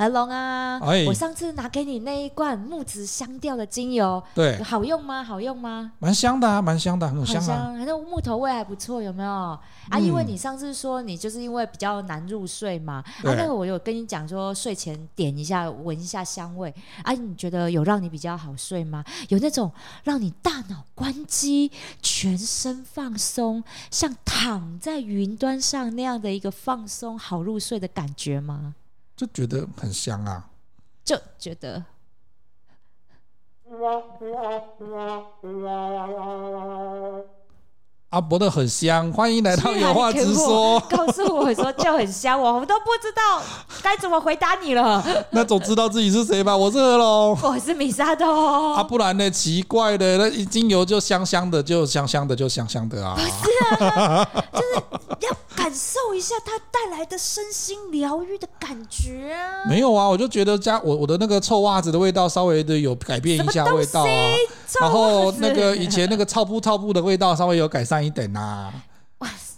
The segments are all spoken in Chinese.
和龙啊，哎，我上次拿给你那一罐木质香调的精油，对，好用吗？好用吗？蛮香的啊，蛮香的，很香啊，反正木头味还不错，有没有？嗯、啊，因为你上次说你就是因为比较难入睡嘛，啊，那个我有跟你讲说睡前点一下，闻一下香味，啊，你觉得有让你比较好睡吗？有那种让你大脑关机、全身放松，像躺在云端上那样的一个放松、好入睡的感觉吗？就觉得很香啊，就觉得。阿伯的很香，欢迎来到有话直说。告诉我说就很香，我都不知道该怎么回答你了。那总知道自己是谁吧？我是何龙，我是米沙豆。啊，不然呢？奇怪的，那一精油就香香的，就香香的，就香香的啊。不是啊，就是要。感受一下它带来的身心疗愈的感觉啊！没有啊，我就觉得家我我的那个臭袜子的味道稍微的有改变一下味道啊，然后那个以前那个臭布臭布的味道稍微有改善一点呐。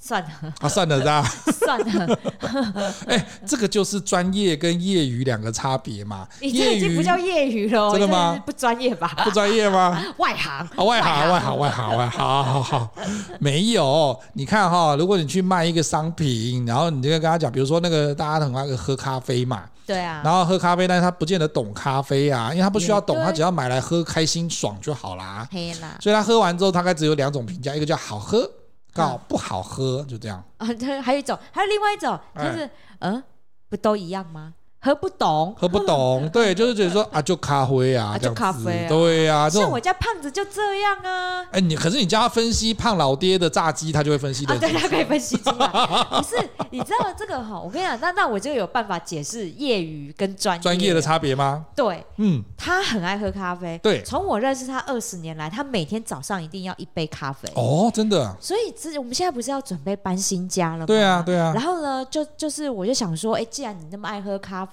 算了啊，算了，是吧？算了。哎、欸，这个就是专业跟业余两个差别嘛。你这已经不叫业余了，真的吗？不专业吧？不专业吗？外行啊，外行，外行，外行，外行。好好好，没有。你看哈，如果你去卖一个商品，然后你就跟他讲，比如说那个大家很爱喝咖啡嘛，对啊。然后喝咖啡，但是他不见得懂咖啡啊，因为他不需要懂，他只要买来喝，开心爽就好啦。黑啦。所以他喝完之后，大概只有两种评价，一个叫好喝。告不好喝，就这样啊。对，还有一种，还有另外一种，就是嗯，不都一样吗？喝不懂，喝不懂，对，就是觉得说啊，就咖啡啊，就咖啡，对呀。像我家胖子就这样啊。哎，你可是你叫他分析胖老爹的炸鸡，他就会分析的。对，他可以分析出来。不是，你知道这个哈？我跟你讲，那那我就有办法解释业余跟专业专业的差别吗？对，嗯，他很爱喝咖啡。对，从我认识他二十年来，他每天早上一定要一杯咖啡。哦，真的。所以，这我们现在不是要准备搬新家了吗？对啊，对啊。然后呢，就就是我就想说，哎，既然你那么爱喝咖啡，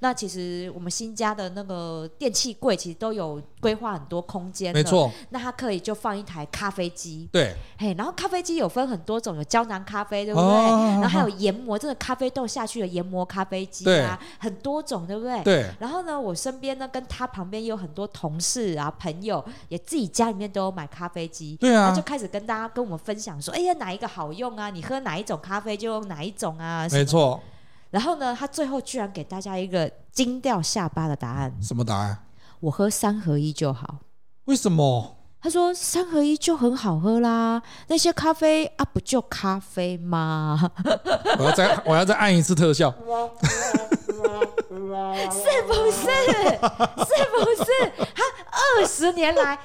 那其实。我们新家的那个电器柜其实都有规划很多空间，没错。那它可以就放一台咖啡机，对，嘿，然后咖啡机有分很多种，有胶囊咖啡，对不对？哦、然后还有研磨，这个咖啡豆下去的研磨咖啡机啊，很多种，对不对？对。然后呢，我身边呢，跟他旁边有很多同事啊、朋友，也自己家里面都有买咖啡机，对啊，就开始跟大家跟我们分享说，哎呀，哪一个好用啊？你喝哪一种咖啡就用哪一种啊？没错。然后呢，他最后居然给大家一个惊掉下巴的答案。什么答案？我喝三合一就好。为什么？他说三合一就很好喝啦。那些咖啡啊，不就咖啡吗？我要再我要再按一次特效。是不是？是不是？他二十年来，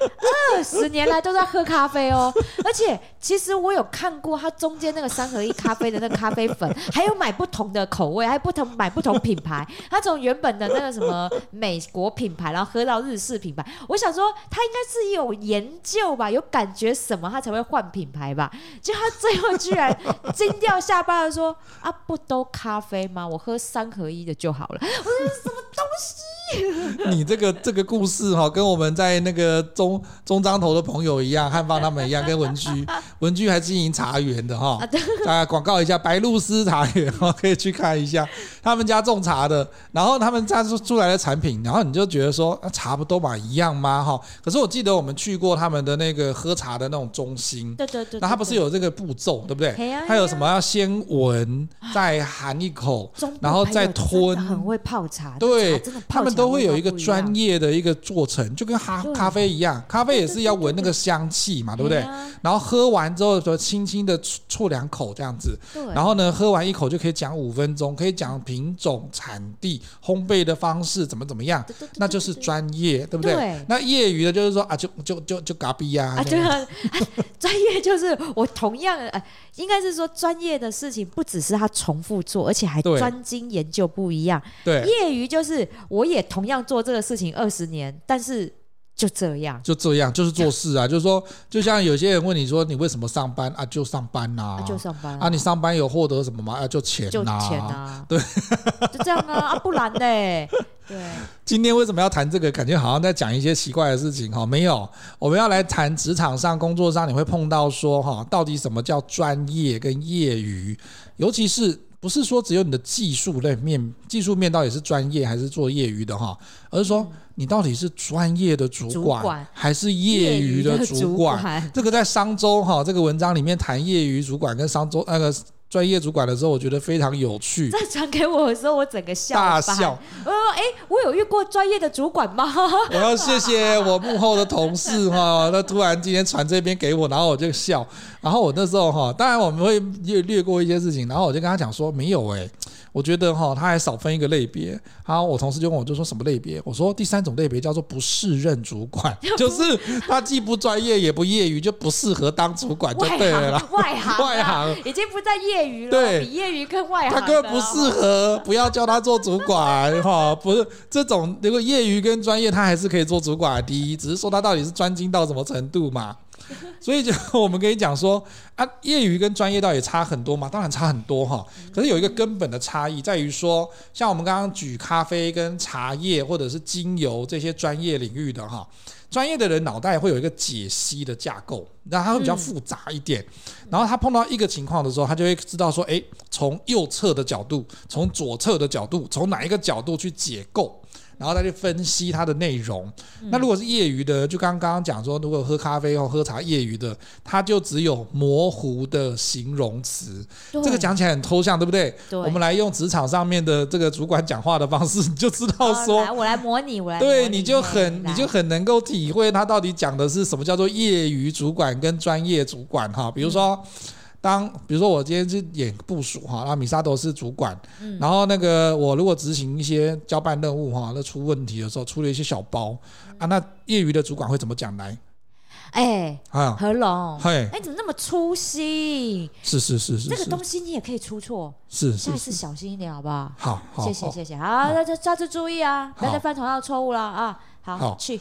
二十年来都在喝咖啡哦。而且，其实我有看过他中间那个三合一咖啡的那个咖啡粉，还有买不同的口味，还有不同买不同品牌。他从原本的那个什么美国品牌，然后喝到日式品牌。我想说，他应该是有研究吧，有感觉什么，他才会换品牌吧？就他最后居然惊掉下巴的说：“啊，不都咖啡吗？我喝三合一的就就好了。”我说什么东西？你这个这个故事哈，跟我们在那个中中张头的朋友一样，汉方他们一样，跟文居 文居还经营茶园的哈，大家广告一下白露丝茶园哈，可以去看一下 他们家种茶的，然后他们家出出来的产品，然后你就觉得说茶不都嘛，一样吗？哈，可是我记得我们去过他们的那个喝茶的那种中心，对对对，那他不是有这个步骤，对不对？他有什么要先闻，再含一口，然后再吞，很会泡茶，对，他们都会有一个专业的一个过程，就跟咖咖啡一样，咖啡也是要闻那个香气嘛，对不对？然后喝完之后说轻轻的啜两口这样子，然后呢，喝完一口就可以讲五分钟，可以讲品种、产地、烘焙的方式怎么怎么样，那就是专业，对不对？那业余的就是说啊，就就就就嘎逼呀，对啊，专业就是我同样呃，应该是说专业的事情不只是他重复做，而且还专精研究不一样，对，业余就是我也同样做这个事情二十年，但是就这样，就这样，就是做事啊，就是说，就像有些人问你说，你为什么上班啊？就上班呐、啊，就上班啊，你上班有获得什么吗？啊，就钱呐，就钱啊，对，就这样啊，啊，不然嘞，对。今天为什么要谈这个？感觉好像在讲一些奇怪的事情哈，没有，我们要来谈职场上、工作上你会碰到说哈，到底什么叫专业跟业余？尤其是不是说只有你的技术类面，技术面到底是专业还是做业余的哈，而是说你到底是专业的主管，还是业余的？主管这个在商周哈这个文章里面谈业余主管跟商周那个。专业主管的时候，我觉得非常有趣。在传给我的时候，我整个笑大笑。我说：“哎，我有遇过专业的主管吗？” 我要谢谢我幕后的同事哈，那突然今天传这边给我，然后我就笑。然后我那时候哈，当然我们会略略过一些事情，然后我就跟他讲说：“没有哎。”我觉得哈，他还少分一个类别。好，我同事就问我，就说什么类别？我说第三种类别叫做不适任主管，就是他既不专业也不业余，就不适合当主管，就对了啦。外行，外行已经不在业余了，对，比业余更外行。他根本不适合，不要叫他做主管哈。不是这种，如果业余跟专业，他还是可以做主管的。第一，只是说他到底是专精到什么程度嘛。所以就我们可以讲说啊，业余跟专业到底差很多嘛？当然差很多哈。可是有一个根本的差异在于说，像我们刚刚举咖啡跟茶叶或者是精油这些专业领域的哈，专业的人脑袋会有一个解析的架构，然后它会比较复杂一点。然后他碰到一个情况的时候，他就会知道说，诶，从右侧的角度，从左侧的角度，从哪一个角度去解构。然后再去分析它的内容。那如果是业余的，就刚刚讲说，如果喝咖啡或喝茶，业余的，它就只有模糊的形容词。这个讲起来很抽象，对不对？对。我们来用职场上面的这个主管讲话的方式，你就知道说，来我来模拟，我来。对，你就很你就很能够体会他到底讲的是什么叫做业余主管跟专业主管哈。比如说。当比如说我今天是演部署哈，那米沙都是主管，嗯、然后那个我如果执行一些交办任务哈，那出问题的时候出了一些小包、嗯、啊，那业余的主管会怎么讲来？哎，啊，何龙，嘿，哎，怎么那么粗心？是是是是，这个东西你也可以出错，是，是，下次小心一点好不好？好，好，谢谢谢谢，好，那就下次注意啊，不要再犯同样的错误了啊，好，好。去。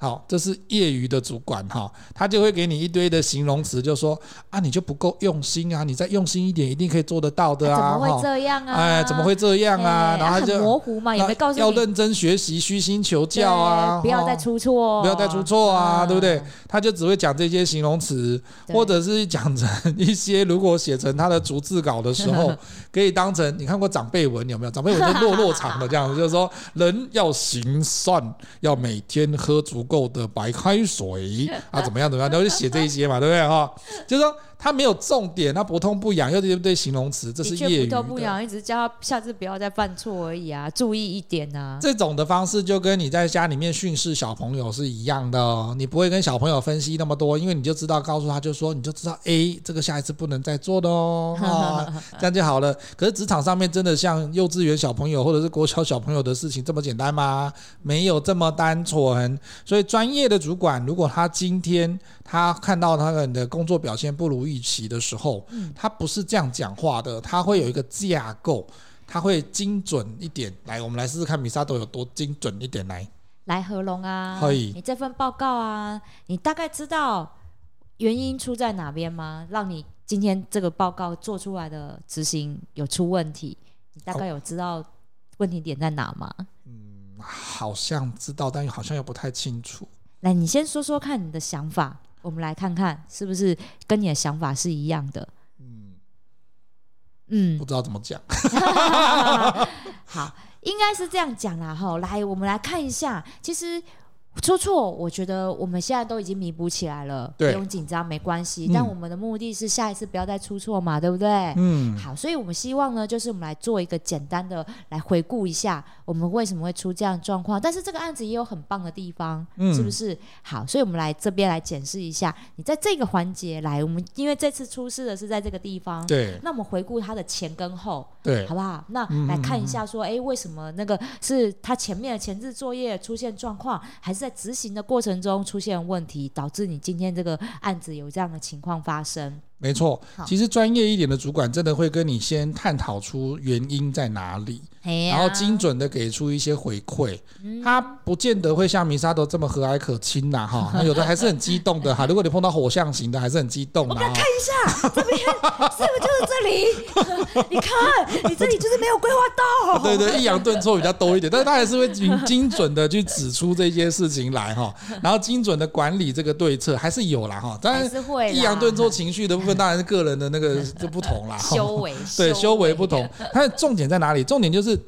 好，这是业余的主管哈，他就会给你一堆的形容词，就说啊，你就不够用心啊，你再用心一点，一定可以做得到的啊。怎么会这样啊？哎，怎么会这样啊？然后他就很模糊嘛，也没告诉你要认真学习，虚心求教啊，不要再出错，不要再出错啊，对不对？他就只会讲这些形容词，或者是讲成一些，如果写成他的逐字稿的时候，可以当成你看过长辈文有没有？长辈文就落落长的这样子，就是说人要行善，要每天喝足够的白开水啊，怎么样怎么样，然后就写这一些嘛，对不对哈？就是说。他没有重点，他不痛不痒，又对不对？形容词，这是业余的。不痛不痒，一直叫他下次不要再犯错而已啊，注意一点啊。这种的方式就跟你在家里面训斥小朋友是一样的哦。你不会跟小朋友分析那么多，因为你就知道告诉他就说，你就知道 A 这个下一次不能再做的哦，哦，这样就好了。可是职场上面真的像幼稚园小朋友或者是国小小朋友的事情这么简单吗？没有这么单纯。所以专业的主管，如果他今天他看到他的工作表现不如预期的时候，他不是这样讲话的，他会有一个架构，他会精准一点。来，我们来试试看米沙豆有多精准一点。来，来合龙啊，可以。你这份报告啊，你大概知道原因出在哪边吗？让你今天这个报告做出来的执行有出问题，你大概有知道问题点在哪吗？嗯，好像知道，但又好像又不太清楚。来，你先说说看你的想法。我们来看看是不是跟你的想法是一样的。嗯嗯，不知道怎么讲。好，应该是这样讲啦。哈，来，我们来看一下，其实。出错，我觉得我们现在都已经弥补起来了，不用紧张，没关系。嗯、但我们的目的是下一次不要再出错嘛，对不对？嗯。好，所以我们希望呢，就是我们来做一个简单的来回顾一下，我们为什么会出这样的状况。但是这个案子也有很棒的地方，嗯、是不是？好，所以我们来这边来检视一下，你在这个环节来，我们因为这次出事的是在这个地方，对。那我们回顾它的前跟后，对，好不好？那来看一下，说，哎、嗯，为什么那个是他前面的前置作业出现状况，还是在执行的过程？中出现问题，导致你今天这个案子有这样的情况发生。没错，其实专业一点的主管真的会跟你先探讨出原因在哪里，然后精准的给出一些回馈。他不见得会像米沙德这么和蔼可亲呐，哈，那有的还是很激动的哈。如果你碰到火象型的，还是很激动的。我们来看一下这边是不是就是 这里？你看，你这里就是没有规划到。对对，抑扬顿挫比较多一点，但是他还是会精 精准的去指出这些事情来哈，然后精准的管理这个对策还是有啦哈。当然，抑扬顿挫情绪的部。分当然是个人的那个就不同啦，修为对修为不同。它的重点在哪里？重点就是。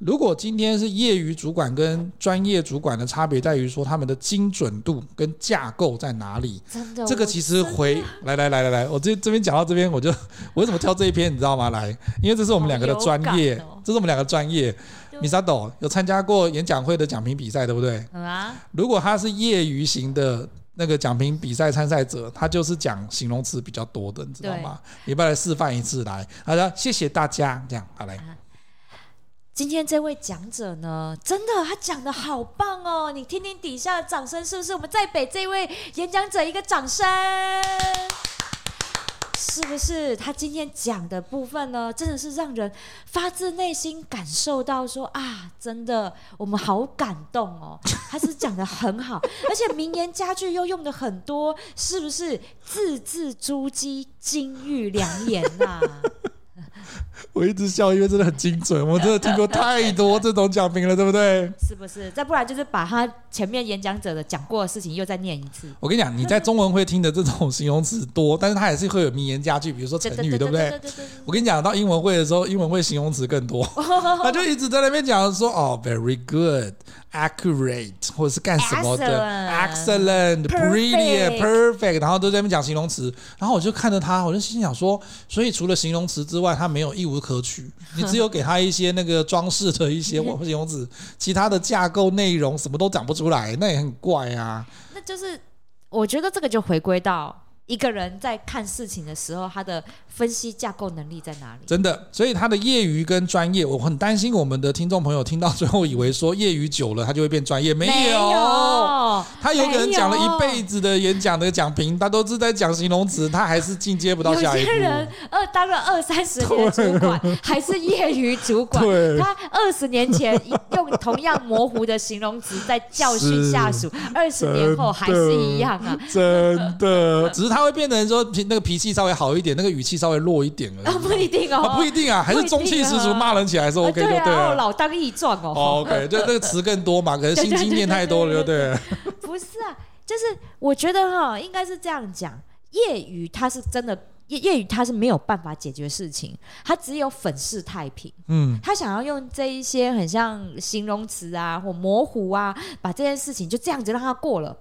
如果今天是业余主管跟专业主管的差别在于说他们的精准度跟架构在哪里？真的，这个其实回来来来来来，我这这边讲到这边，我就我为什么挑这一篇，你知道吗？来，因为这是我们两个的专业，哦、这是我们两个专业。米萨斗有参加过演讲会的讲评比赛，对不对？嗯啊。如果他是业余型的那个讲评比赛参赛者，他就是讲形容词比较多的，你知道吗？你不要来示范一次来。好的，谢谢大家，这样好来。今天这位讲者呢，真的他讲得好棒哦！你听听底下的掌声，是不是？我们再给这位演讲者一个掌声，是不是？他今天讲的部分呢，真的是让人发自内心感受到说啊，真的，我们好感动哦！他是讲得很好，而且名言佳句又用的很多，是不是？字字珠玑，金玉良言呐、啊！我一直笑，因为真的很精准。我真的听过太多这种讲评了，对不对？是不是？再不然就是把他前面演讲者的讲过的事情又再念一次。我跟你讲，你在中文会听的这种形容词多，但是他也是会有名言佳句，比如说成语，对不对？我跟你讲，到英文会的时候，英文会形容词更多，他就一直在那边讲说哦，very good。Accurate 或者是干什么的 excellent, brilliant perfect，然后都在那边讲形容词，然后我就看着他，我就心想说，所以除了形容词之外，他没有一无可取，你只有给他一些那个装饰的一些 形容词，其他的架构内容什么都讲不出来，那也很怪啊。那就是我觉得这个就回归到。一个人在看事情的时候，他的分析架构能力在哪里？真的，所以他的业余跟专业，我很担心我们的听众朋友听到最后以为说业余久了他就会变专业，没有，没有他有可能讲了一辈子的演讲的讲评，他都是在讲形容词，他还是进阶不到下一步。有些人二当了二三十年主管，还是业余主管，他二十年前用同样模糊的形容词在教训下属，二十年后还是一样啊，真的，只是他。会变成说那个脾气稍微好一点，那个语气稍微弱一点而已。不一定哦，不一定啊，还是中气十足，骂人起来是 OK 的，对啊。老当益壮哦。OK，就那个词更多嘛，可能心经念太多了，对不对？不是啊，就是我觉得哈，应该是这样讲，业余他是真的业业余他是没有办法解决事情，他只有粉饰太平。嗯，他想要用这一些很像形容词啊或模糊啊，把这件事情就这样子让他过了。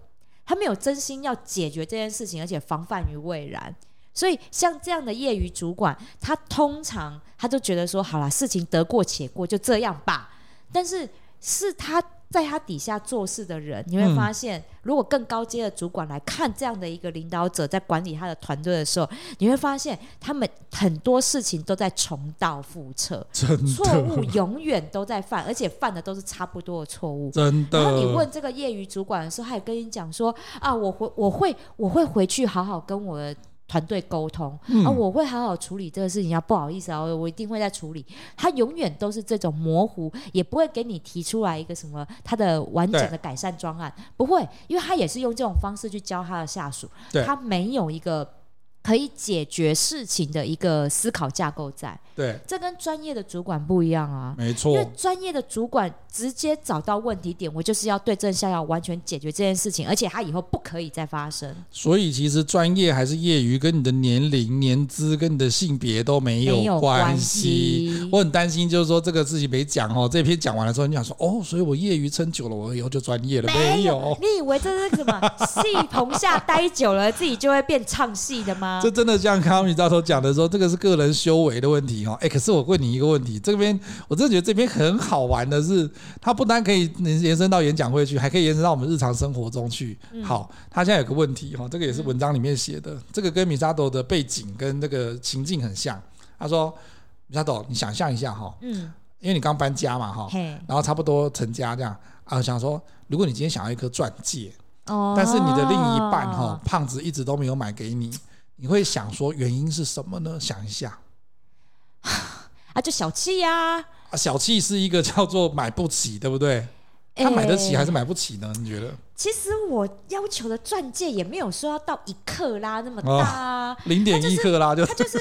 他没有真心要解决这件事情，而且防范于未然，所以像这样的业余主管，他通常他就觉得说，好了，事情得过且过，就这样吧。但是是他。在他底下做事的人，你会发现，如果更高阶的主管来看这样的一个领导者在管理他的团队的时候，你会发现他们很多事情都在重蹈覆辙，错误永远都在犯，而且犯的都是差不多的错误。真的。然后你问这个业余主管的时候，他也跟你讲说：“啊，我会，我会，我会回去好好跟我的。”团队沟通、嗯、啊，我会好好处理这个事情。啊不好意思啊，我一定会再处理。他永远都是这种模糊，也不会给你提出来一个什么他的完整的改善专案，不会，因为他也是用这种方式去教他的下属，他没有一个。可以解决事情的一个思考架构在，对，这跟专业的主管不一样啊，没错，因为专业的主管直接找到问题点，我就是要对症下药，完全解决这件事情，而且他以后不可以再发生。所以其实专业还是业余，跟你的年龄、年资跟你的性别都没有关系。我很担心，就是说这个事情没讲哦，这篇讲完了之后，你想说哦，所以我业余撑久了，我以后就专业了？没有，你以为这是什么戏棚下待久了，自己就会变唱戏的吗？这真的像康米教头讲的说，这个是个人修为的问题哦。哎，可是我问你一个问题，这边我真的觉得这边很好玩的是，它不单可以延伸到演讲会去，还可以延伸到我们日常生活中去。好，他现在有个问题哈，这个也是文章里面写的，这个跟米扎斗的背景跟这个情境很像。他说，米扎斗，你想象一下哈，嗯，因为你刚搬家嘛哈，然后差不多成家这样啊，想说，如果你今天想要一颗钻戒。但是你的另一半哈，胖子一直都没有买给你，你会想说原因是什么呢？想一下，啊，就小气呀！啊，小气是一个叫做买不起，对不对？他买得起还是买不起呢？你觉得？其实我要求的钻戒也没有说要到一克拉那么大啊，零点一克拉就它就是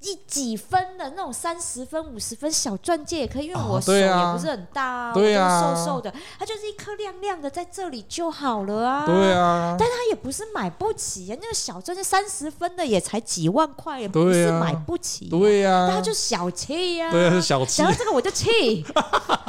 一几分的那种三十分、五十分小钻戒也可以，因为我手也不是很大，对啊，我瘦瘦的，它就是一颗亮亮的在这里就好了啊。对啊，但它也不是买不起啊，那个小钻戒三十分的也才几万块，也不是买不起。对呀，但它就小气呀，对啊，小气。讲到这个我就气，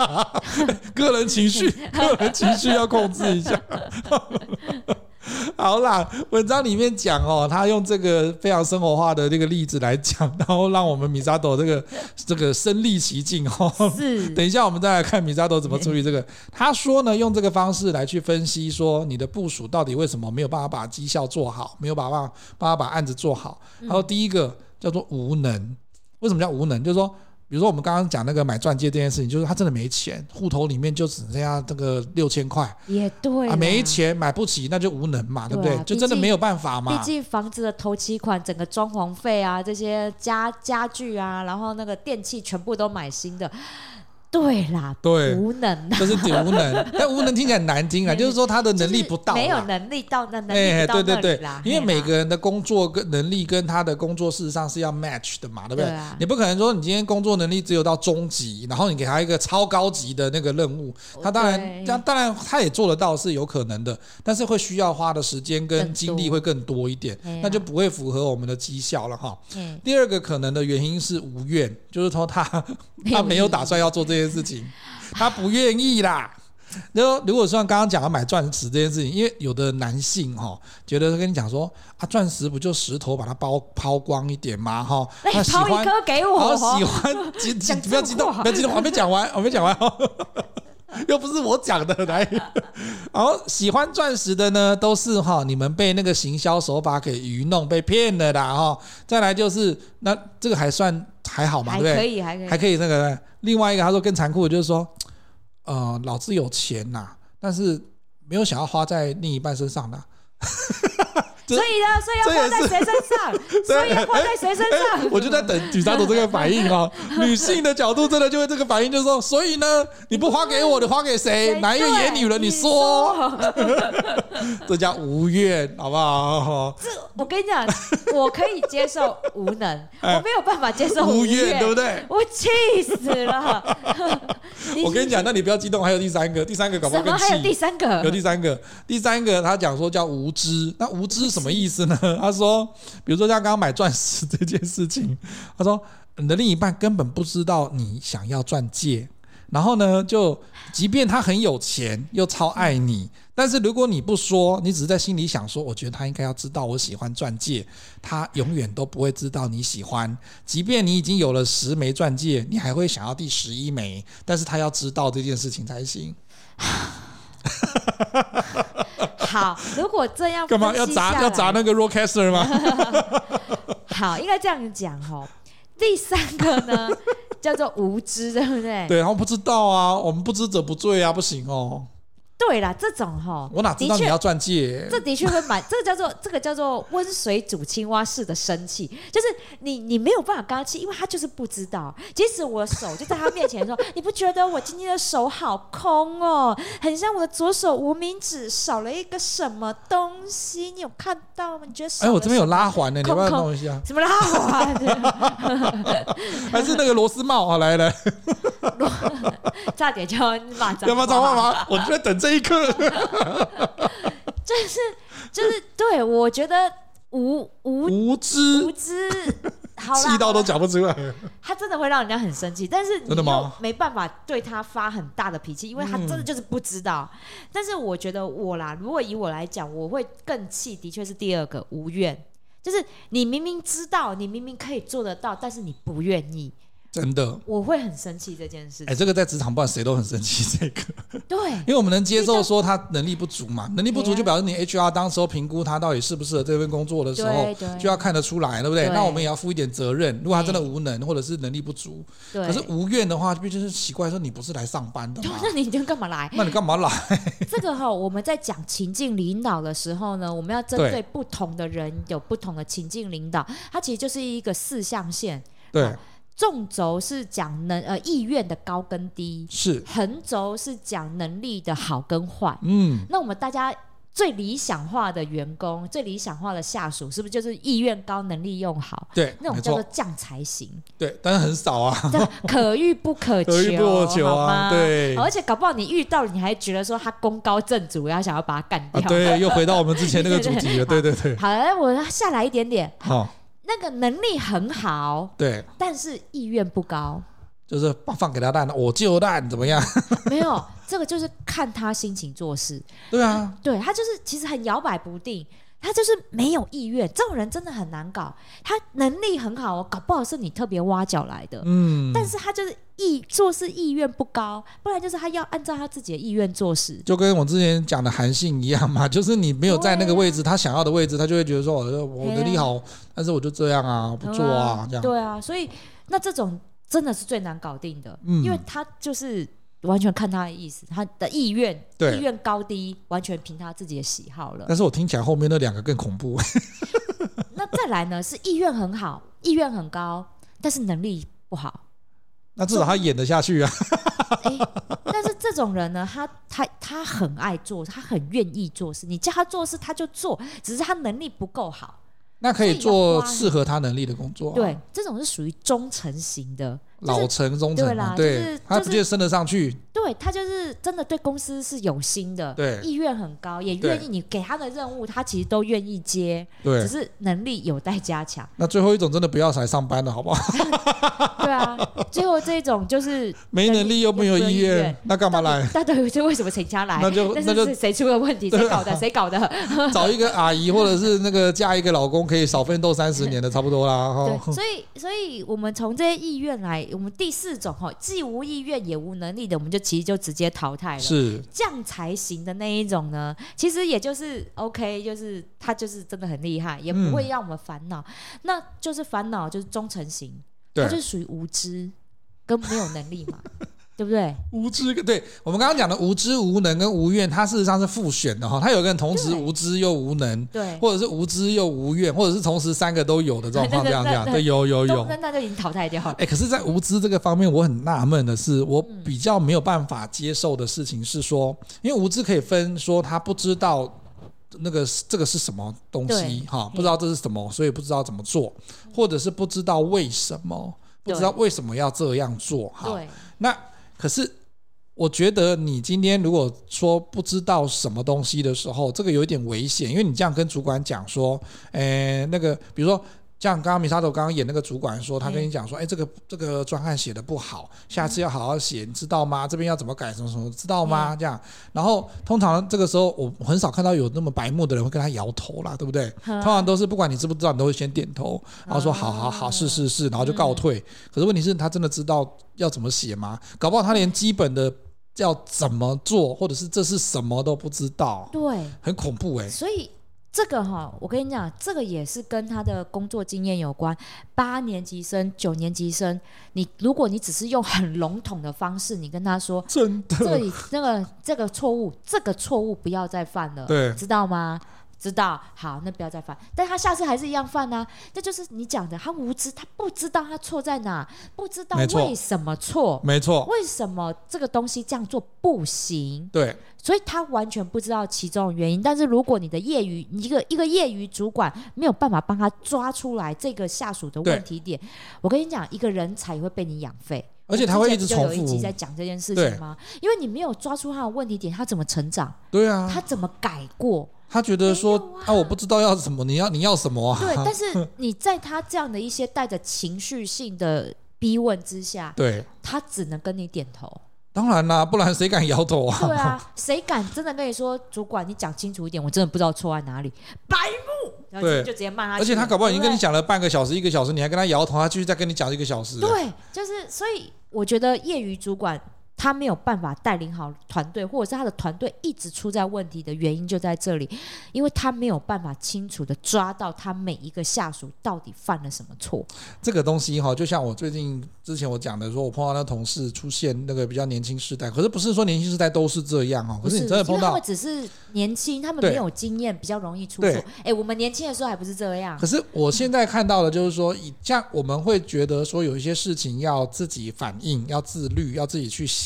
个人情绪，个人情绪要控制一下。好啦，文章里面讲哦，他用这个非常生活化的这个例子来讲，然后让我们米沙朵这个 这个身历其境哦。是，等一下我们再来看米沙朵怎么处理这个。他说呢，用这个方式来去分析说你的部署到底为什么没有办法把绩效做好，没有办法办法把案子做好。他说第一个叫做无能，为什么叫无能？就是说。比如说我们刚刚讲那个买钻戒这件事情，就是他真的没钱，户头里面就只剩下这个六千块，也对啊，没钱买不起，那就无能嘛，对不对？就真的没有办法嘛。毕竟房子的头期款、整个装潢费啊，这些家家具啊，然后那个电器全部都买新的。对啦，对，无能，就是无能，但无能听起来很难听啊，就是说他的能力不到，没有能力到那能力到那里啦。对对对，因为每个人的工作跟能力跟他的工作事实上是要 match 的嘛，对不对？你不可能说你今天工作能力只有到中级，然后你给他一个超高级的那个任务，他当然，当当然他也做得到是有可能的，但是会需要花的时间跟精力会更多一点，那就不会符合我们的绩效了哈。第二个可能的原因是无怨，就是说他他没有打算要做这件。事情，他不愿意啦。然后，如果说刚刚讲要买钻石这件事情，因为有的男性哈，觉得跟你讲说啊，钻石不就石头把它抛抛光一点吗？哈，他喜欢，抛一颗给我，好喜欢，激不要激动，不要激动，我还没讲完，我没讲完，又不是我讲的，来，然后喜欢钻石的呢，都是哈，你们被那个行销手法给愚弄，被骗了啦哈。再来就是，那这个还算。还好嘛，对不对？可以，还可以，还可以那个。另外一个，他说更残酷的就是说，呃，老子有钱呐，但是没有想要花在另一半身上的。所以呢，所以要花在谁身上？所以要花在谁身上？我就在等米沙斗这个反应哦。女性的角度真的就会这个反应，就是说，所以呢，你不花给我，你花给谁？哪一个野女人？你说，这叫无怨，好不好？这我跟你讲，我可以接受无能，我没有办法接受无怨，对不对？我气死了。我跟你讲，那你不要激动，还有第三个，第三个搞不好更气。还有第三个，有第三个，第三个他讲说叫无知，那无知。什么意思呢？他说，比如说像刚刚买钻石这件事情，他说你的另一半根本不知道你想要钻戒，然后呢，就即便他很有钱又超爱你，但是如果你不说，你只是在心里想说，我觉得他应该要知道我喜欢钻戒，他永远都不会知道你喜欢。即便你已经有了十枚钻戒，你还会想要第十一枚，但是他要知道这件事情才行。好，如果这样干 嘛要砸要砸那个 Rodecaster 吗？好，应该这样讲哈。第三个呢，叫做无知，对不对？对，然后不知道啊，我们不知者不罪啊，不行哦。对啦，这种哈，我哪知道你要钻戒？这的确会蛮，这个叫做这个叫做温水煮青蛙式的生气，就是你你没有办法跟他气，因为他就是不知道。即使我的手就在他面前说，你不觉得我今天的手好空哦，很像我的左手无名指少了一个什么东西？你有看到吗？你觉得？哎，我这边有拉环呢，你要不要弄一下？什么拉环？还是那个螺丝帽啊？来来，差点就要骂脏话。要骂脏话吗？我在等这一刻，就是就是对，我觉得无无无知。无知，气到都讲不出来。他真的会让人家很生气，但是你又没办法对他发很大的脾气，因为他真的就是不知道。嗯、但是我觉得我啦，如果以我来讲，我会更气，的确是第二个无怨，就是你明明知道，你明明可以做得到，但是你不愿意。真的，我会很生气这件事。哎，这个在职场，不管谁都很生气。这个，对，因为我们能接受说他能力不足嘛，能力不足就表示你 HR 当时候评估他到底适不适合这份工作的时候，就要看得出来，对不对？那我们也要负一点责任。如果他真的无能或者是能力不足，可是无怨的话，毕竟是奇怪，说你不是来上班的，那你就干嘛来？那你干嘛来？这个哈，我们在讲情境领导的时候呢，我们要针对不同的人有不同的情境领导，它其实就是一个四象限。对。纵轴是讲能呃意愿的高跟低，是横轴是讲能力的好跟坏。嗯，那我们大家。最理想化的员工，最理想化的下属，是不是就是意愿高、能力用好？对，那种叫做将才型。对，但是很少啊。可遇不可求，可遇不可求啊。对，而且搞不好你遇到了，你还觉得说他功高震主，要想要把他干掉。啊、对，又回到我们之前那个主题了。对对对。好，来，我下来一点点。好，那个能力很好，对，但是意愿不高。就是放给他烂，我就烂，怎么样？没有，这个就是看他心情做事。对啊，对他就是其实很摇摆不定，他就是没有意愿。这种人真的很难搞。他能力很好哦，搞不好是你特别挖角来的。嗯，但是他就是意做事意愿不高，不然就是他要按照他自己的意愿做事。就跟我之前讲的韩信一样嘛，就是你没有在那个位置，啊、他想要的位置，他就会觉得说，我我能力好，啊、但是我就这样啊，不做啊，这样。对啊，所以那这种。真的是最难搞定的，嗯，因为他就是完全看他的意思，他的意愿，意愿高低完全凭他自己的喜好了。但是我听起来后面那两个更恐怖。那再来呢？是意愿很好，意愿很高，但是能力不好。那至少他演得下去啊。欸，但是这种人呢，他他他很爱做，他很愿意做事，你叫他做事他就做，只是他能力不够好。那可以做适合他能力的工作，啊。对，这种是属于忠诚型的。老成忠诚嘛，对，他直接升得上去。对，他就是真的对公司是有心的，对，意愿很高，也愿意你给他的任务，他其实都愿意接，对，只是能力有待加强。那最后一种真的不要来上班了，好不好？对啊，最后这一种就是 没能力又没有意愿，那干嘛来？那对，就为什么请他来？那就那就谁出了问题？谁搞的？谁搞的？找一个阿姨，或者是那个嫁一个老公，可以少奋斗三十年的，差不多啦。对，所以所以我们从这些意愿来，我们第四种哈。既无意愿也无能力的，我们就其实就直接淘汰了。是这样才行的那一种呢，其实也就是 OK，就是他就是真的很厉害，也不会让我们烦恼。嗯、那就是烦恼就是忠诚型，他就是属于无知跟没有能力嘛。对不对？无知，对我们刚刚讲的无知、无能跟无怨，它事实上是复选的哈。它有个人同时无知又无能，对，或者是无知又无怨，或者是同时三个都有的状况，这样这样，对，有有有。那那就已经淘汰掉了。哎，可是，在无知这个方面，我很纳闷的是，我比较没有办法接受的事情是说，因为无知可以分说他不知道那个这个是什么东西哈，不知道这是什么，所以不知道怎么做，或者是不知道为什么，不知道为什么要这样做哈。对，那。可是，我觉得你今天如果说不知道什么东西的时候，这个有点危险，因为你这样跟主管讲说，诶，那个，比如说。像刚刚米沙头刚刚演那个主管说，他跟你讲说，哎、欸，这个这个专案写的不好，下次要好好写，你知道吗？这边要怎么改，什么什么，知道吗？这样，然后通常这个时候，我很少看到有那么白目的人会跟他摇头啦，对不对？通常都是不管你知不知道，你都会先点头，然后说好好好，是是是，然后就告退。可是问题是，他真的知道要怎么写吗？搞不好他连基本的要怎么做，或者是这是什么都不知道，对，很恐怖哎、欸。所以。这个哈，我跟你讲，这个也是跟他的工作经验有关。八年级生、九年级生，你如果你只是用很笼统的方式，你跟他说，真的，这里那个这个错误，这个错误不要再犯了，对，知道吗？知道，好，那不要再犯。但他下次还是一样犯呢、啊，这就是你讲的，他无知，他不知道他错在哪，不知道为什么错，没错，为什么这个东西这样做不行？对，所以他完全不知道其中的原因。但是如果你的业余一个一个业余主管没有办法帮他抓出来这个下属的问题点，我跟你讲，一个人才会被你养废，而且他会一直重复。有一集在讲这件事情吗？因为你没有抓出他的问题点，他怎么成长？对啊，他怎么改过？他觉得说啊，啊，我不知道要什么，你要你要什么啊？对，但是你在他这样的一些带着情绪性的逼问之下，对，他只能跟你点头。当然啦，不然谁敢摇头啊？对啊，谁敢真的跟你说，主管，你讲清楚一点，我真的不知道错在哪里，白目，然后就直接骂他。而且他搞不好已经跟你讲了半个小时、一个小时，你还跟他摇头，他继续再跟你讲一个小时。对，就是所以我觉得业余主管。他没有办法带领好团队，或者是他的团队一直出在问题的原因就在这里，因为他没有办法清楚的抓到他每一个下属到底犯了什么错。这个东西哈，就像我最近之前我讲的，说我碰到那同事出现那个比较年轻世代，可是不是说年轻世代都是这样哈，可是你真的碰到，他们只是年轻，他们没有经验，比较容易出错。哎，我们年轻的时候还不是这样。可是我现在看到的就是说，以像我们会觉得说有一些事情要自己反应，要自律，要自己去想。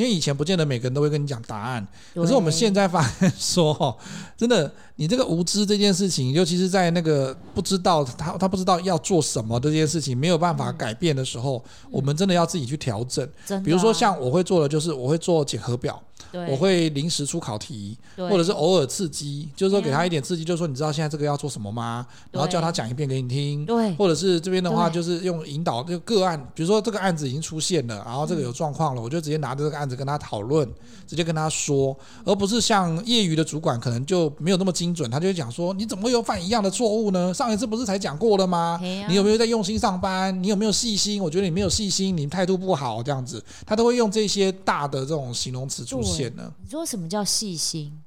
因为以前不见得每个人都会跟你讲答案，可是我们现在发现说，真的，你这个无知这件事情，尤其是在那个不知道他他不知道要做什么的这件事情没有办法改变的时候，我们真的要自己去调整。比如说像我会做的就是我会做检核表。我会临时出考题，或者是偶尔刺激，就是说给他一点刺激，就是说你知道现在这个要做什么吗？然后叫他讲一遍给你听。对，或者是这边的话就是用引导这个个案，比如说这个案子已经出现了，然后这个有状况了，我就直接拿着这个案子跟他讨论，直接跟他说，而不是像业余的主管可能就没有那么精准，他就会讲说你怎么会有犯一样的错误呢？上一次不是才讲过了吗？你有没有在用心上班？你有没有细心？我觉得你没有细心，你态度不好这样子，他都会用这些大的这种形容词出现。你说什么叫细心？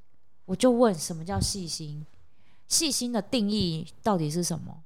我就问什么叫细心？细心的定义到底是什么？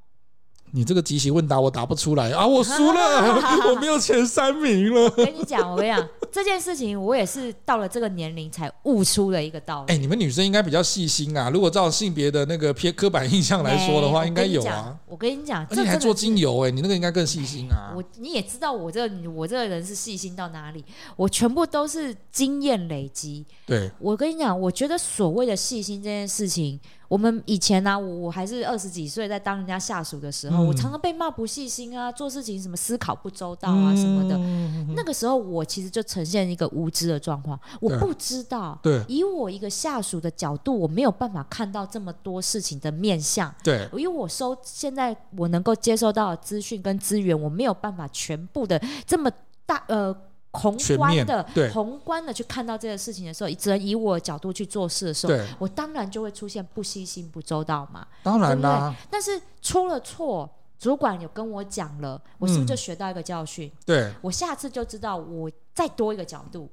你这个即席问答我答不出来啊！我输了，我没有前三名了。我跟你讲，我跟你讲这件事情，我也是到了这个年龄才悟出了一个道理。哎，你们女生应该比较细心啊！如果照性别的那个偏刻板印象来说的话，应该有啊。我跟你讲，而且你还做精油哎，你那个应该更细心啊。我你也知道我这个我这个人是细心到哪里？我全部都是经验累积。对，我跟你讲，我觉得所谓的细心这件事情。我们以前呢、啊，我我还是二十几岁，在当人家下属的时候，嗯、我常常被骂不细心啊，做事情什么思考不周到啊什么的。嗯、那个时候，我其实就呈现一个无知的状况，我不知道。对。以我一个下属的角度，我没有办法看到这么多事情的面相。对。因为我收现在我能够接收到的资讯跟资源，我没有办法全部的这么大呃。宏观的，宏观的去看到这个事情的时候，只能以我的角度去做事的时候，我当然就会出现不细心、不周到嘛。当然啦。但是出了错，主管有跟我讲了，我是不是就学到一个教训？对，我下次就知道我再多一个角度。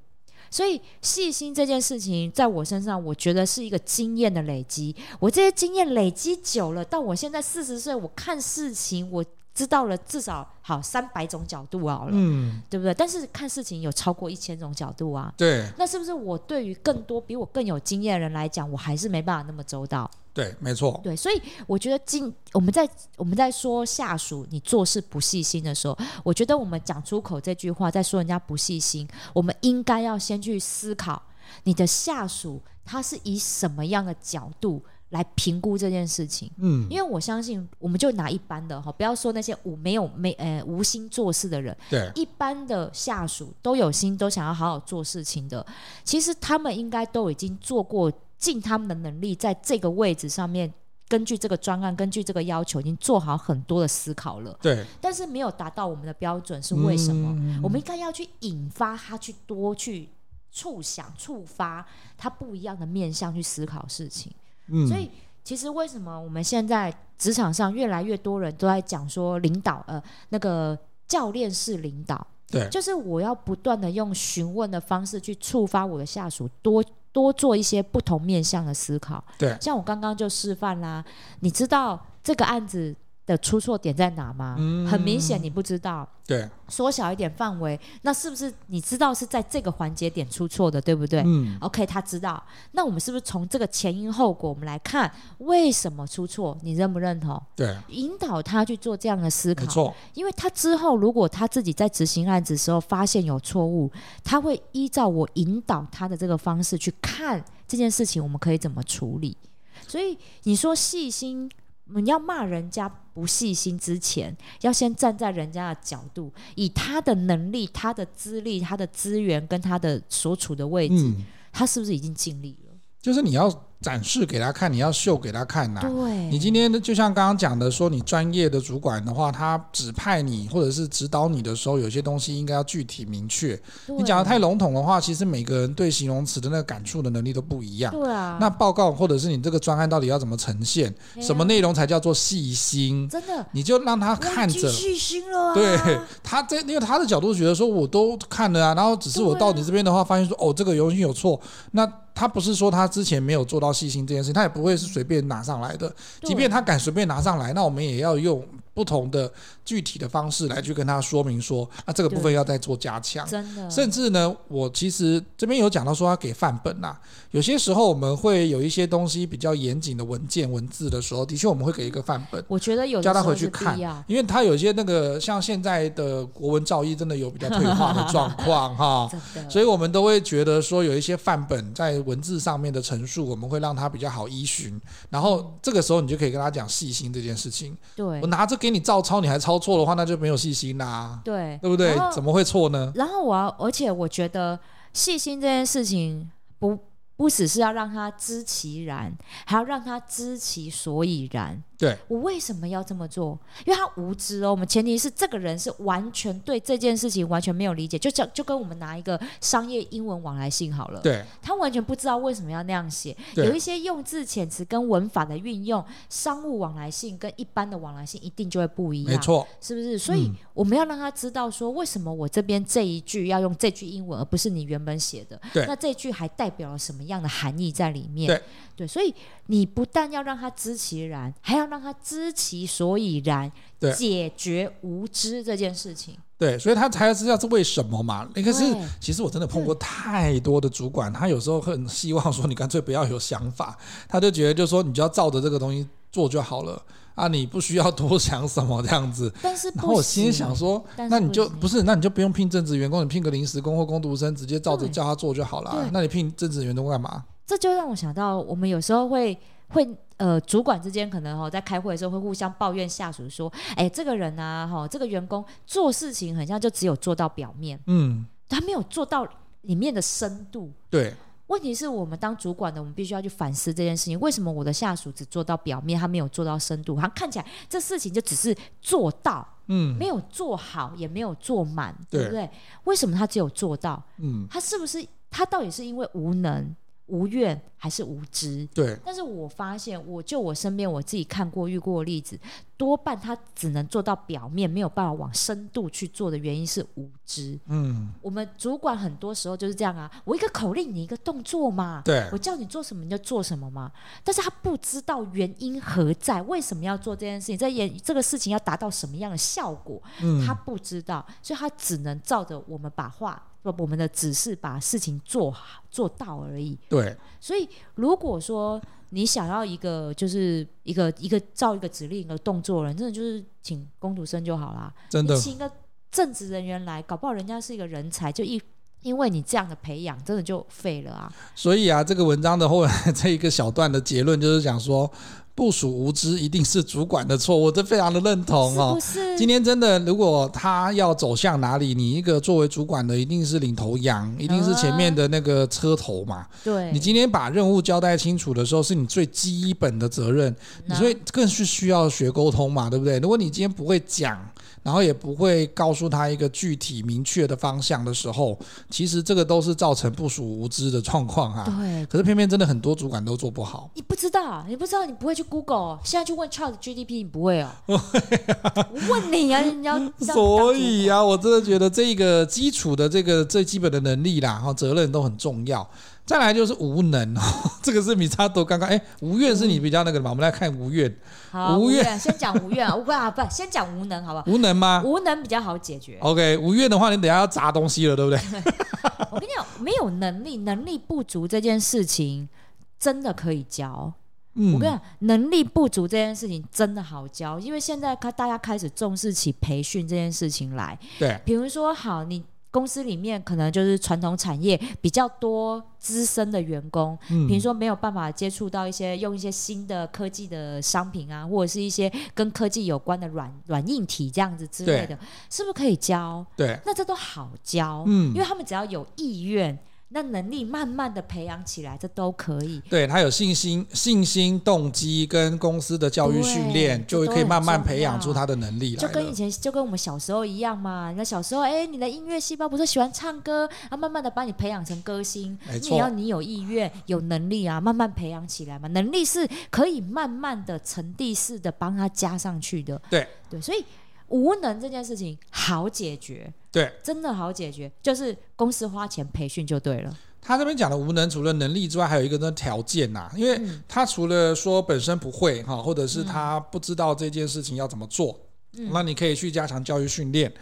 所以细心这件事情，在我身上，我觉得是一个经验的累积。我这些经验累积久了，到我现在四十岁，我看事情我。知道了至少好三百种角度好了，嗯，对不对？但是看事情有超过一千种角度啊，对。那是不是我对于更多比我更有经验的人来讲，我还是没办法那么周到？对，没错。对，所以我觉得今我们在我们在说下属你做事不细心的时候，我觉得我们讲出口这句话，在说人家不细心，我们应该要先去思考你的下属他是以什么样的角度。来评估这件事情，嗯，因为我相信，我们就拿一般的哈，不要说那些无没有没呃无心做事的人，对，一般的下属都有心，都想要好好做事情的，其实他们应该都已经做过尽他们的能力，在这个位置上面，根据这个专案，根据这个要求，已经做好很多的思考了，对，但是没有达到我们的标准，是为什么？嗯，我们应该要去引发他去多去触想、触发他不一样的面向去思考事情。嗯，所以其实为什么我们现在职场上越来越多人都在讲说领导呃那个教练式领导，对，就是我要不断的用询问的方式去触发我的下属多多做一些不同面向的思考，对，像我刚刚就示范啦，你知道这个案子的出错点在哪吗？嗯，很明显你不知道。对，缩小一点范围，那是不是你知道是在这个环节点出错的，对不对？嗯。OK，他知道。那我们是不是从这个前因后果，我们来看为什么出错？你认不认同？对。引导他去做这样的思考。没错。因为他之后如果他自己在执行案子的时候发现有错误，他会依照我引导他的这个方式去看这件事情，我们可以怎么处理？所以你说细心。你要骂人家不细心之前，要先站在人家的角度，以他的能力、他的资历、他的资源跟他的所处的位置，嗯、他是不是已经尽力了？就是你要展示给他看，你要秀给他看呐、啊。对，你今天就像刚刚讲的，说你专业的主管的话，他指派你或者是指导你的时候，有些东西应该要具体明确。你讲的太笼统的话，其实每个人对形容词的那个感触的能力都不一样。对啊。那报告或者是你这个专案到底要怎么呈现？啊、什么内容才叫做细心？真的，你就让他看着。细心了、啊。对，他在因为他的角度觉得说，我都看了啊，然后只是我到你这边的话，发现说，哦，这个游戏有错，那。他不是说他之前没有做到细心这件事情，他也不会是随便拿上来的。即便他敢随便拿上来，那我们也要用不同的具体的方式来去跟他说明说，那这个部分要再做加强。真的，甚至呢，我其实这边有讲到说要给范本呐。有些时候我们会有一些东西比较严谨的文件文字的时候，的确我们会给一个范本。我觉得有叫他回去看，因为他有些那个像现在的国文造诣真的有比较退化的状况 哈，所以我们都会觉得说有一些范本在。文字上面的陈述，我们会让他比较好依循。然后这个时候，你就可以跟他讲细心这件事情。对，我拿着给你照抄，你还抄错的话，那就没有细心啦。对，对不对？怎么会错呢？然后我要，而且我觉得细心这件事情不。不只是要让他知其然，还要让他知其所以然。对，我为什么要这么做？因为他无知哦。我们前提是这个人是完全对这件事情完全没有理解，就就跟我们拿一个商业英文往来信好了。对，他完全不知道为什么要那样写。有一些用字遣词跟文法的运用，商务往来信跟一般的往来信一定就会不一样。没错，是不是？所以我们要让他知道说，为什么我这边这一句要用这句英文，而不是你原本写的。对，那这句还代表了什么样的含义在里面？对，对，所以你不但要让他知其然，还要让他知其所以然，对，解决无知这件事情。对，所以他才知道是为什么嘛。那个是其实我真的碰过太多的主管，他有时候很希望说你干脆不要有想法，他就觉得就是说你就要照着这个东西做就好了啊，你不需要多想什么这样子。但是，然后我心里想说，那你就不是，那你就不用聘正职员工，你聘个临时工或工读生，直接照着叫他做就好了。那你聘正职员工干嘛？这就让我想到，我们有时候会会呃，主管之间可能哈、哦，在开会的时候会互相抱怨下属说，哎，这个人啊，哈、哦，这个员工做事情很像就只有做到表面，嗯，他没有做到里面的深度。对，问题是我们当主管的，我们必须要去反思这件事情，为什么我的下属只做到表面，他没有做到深度？他看起来这事情就只是做到，嗯，没有做好，也没有做满，对，对不对？为什么他只有做到？嗯，他是不是他到底是因为无能？无怨还是无知？对。但是我发现，我就我身边我自己看过、遇过的例子，多半他只能做到表面，没有办法往深度去做的原因是无知。嗯。我们主管很多时候就是这样啊，我一个口令，你一个动作嘛。对。我叫你做什么你就做什么嘛。但是他不知道原因何在，为什么要做这件事情，在演这个事情要达到什么样的效果，嗯，他不知道，所以他只能照着我们把话。我们的只是把事情做好做到而已。对，所以如果说你想要一个就是一个一个照一个指令一个动作人，真的就是请工读生就好啦。真的，请一个正职人员来，搞不好人家是一个人才，就一因为你这样的培养，真的就废了啊。所以啊，这个文章的后来 这一个小段的结论就是讲说。部署无知一定是主管的错，我这非常的认同哦。是是？今天真的，如果他要走向哪里，你一个作为主管的，一定是领头羊，一定是前面的那个车头嘛。对。你今天把任务交代清楚的时候，是你最基本的责任，所以更是需要学沟通嘛，对不对？如果你今天不会讲。然后也不会告诉他一个具体明确的方向的时候，其实这个都是造成部署无知的状况哈。对。可是偏偏真的很多主管都做不好。你不知道，你不知道，你不会去 Google，现在去问 ChatGPT，你不会哦？我问你啊，你要。所以啊，我真的觉得这个基础的这个最基本的能力啦，哈，责任都很重要。再来就是无能哦，这个是米查多刚刚哎，无怨是你比较那个的嘛？我们来看无怨。好，无怨先讲无怨啊，不啊不，先讲无能好不好？无能吗？无能比较好解决。OK，无怨的话，你等下要砸东西了，对不对？我跟你讲，没有能力、能力不足这件事情真的可以教。嗯，我跟你讲，能力不足这件事情真的好教，因为现在开大家开始重视起培训这件事情来。对，比如说好你。公司里面可能就是传统产业比较多资深的员工，嗯，比如说没有办法接触到一些用一些新的科技的商品啊，或者是一些跟科技有关的软软硬体这样子之类的，是不是可以教？对，那这都好教，嗯，因为他们只要有意愿，那能力慢慢的培养起来，这都可以。对，他有信心、信心、动机跟公司的教育训练，就可以慢慢培养出他的能力来。就跟以前，就跟我们小时候一样嘛。那小时候，哎，你的音乐细胞不是喜欢唱歌，啊，慢慢的把你培养成歌星。你要你有意愿、有能力啊，慢慢培养起来嘛。能力是可以慢慢的层递式的帮他加上去的。对对，所以无能这件事情好解决。对，真的好解决，就是公司花钱培训就对了。他这边讲的无能，除了能力之外，还有一个呢条件呐、啊。因为他除了说本身不会哈，或者是他不知道这件事情要怎么做，嗯、那你可以去加强教育训练。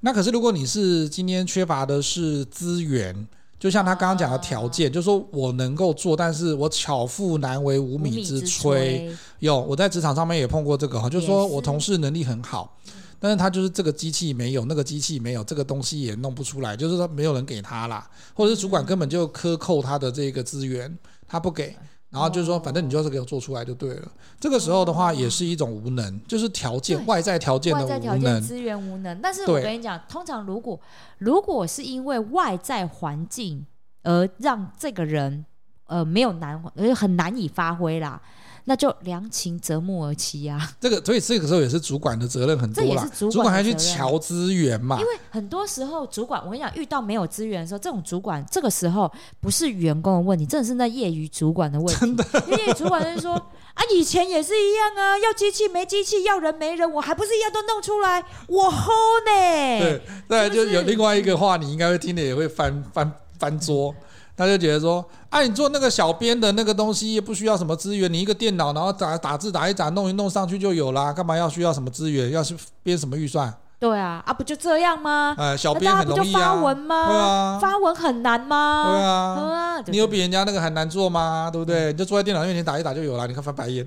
那可是如果你是今天缺乏的是资源，就像他刚刚讲的条件，啊、就是说我能够做，但是我巧妇难为无米之炊。有我在职场上面也碰过这个哈，就是说我同事能力很好。但是他就是这个机器没有，那个机器没有，这个东西也弄不出来，就是说没有人给他啦，或者是主管根本就克扣他的这个资源，他不给，然后就是说反正你就是给我做出来就对了。这个时候的话也是一种无能，就是条件外在条件的无能，外在条件资源无能。但是我跟你讲，通常如果如果是因为外在环境而让这个人呃没有难，而很难以发挥啦。那就良禽择木而栖呀、啊。这个，所以这个时候也是主管的责任很多啦。这也是主管，主管还去瞧资源嘛。因为很多时候主管，我跟你讲，遇到没有资源的时候，这种主管这个时候不是员工的问题，真的是那业余主管的问题。真的，业余主管就是说啊，以前也是一样啊，要机器没机器，要人没人，我还不是一样都弄出来，我 hold 呢。对，那就有另外一个话，你应该会听的也会翻翻翻桌。他就觉得说，哎、啊，你做那个小编的那个东西也不需要什么资源，你一个电脑，然后打打字打一打，弄一弄上去就有啦，干嘛要需要什么资源？要是编什么预算？对啊，啊不就这样吗？哎，小编很容易啊，发文吗？对啊，发文很难吗？对啊，对啊，你有比人家那个还难做吗？对不对？你就坐在电脑面前打一打就有了，你看翻白眼。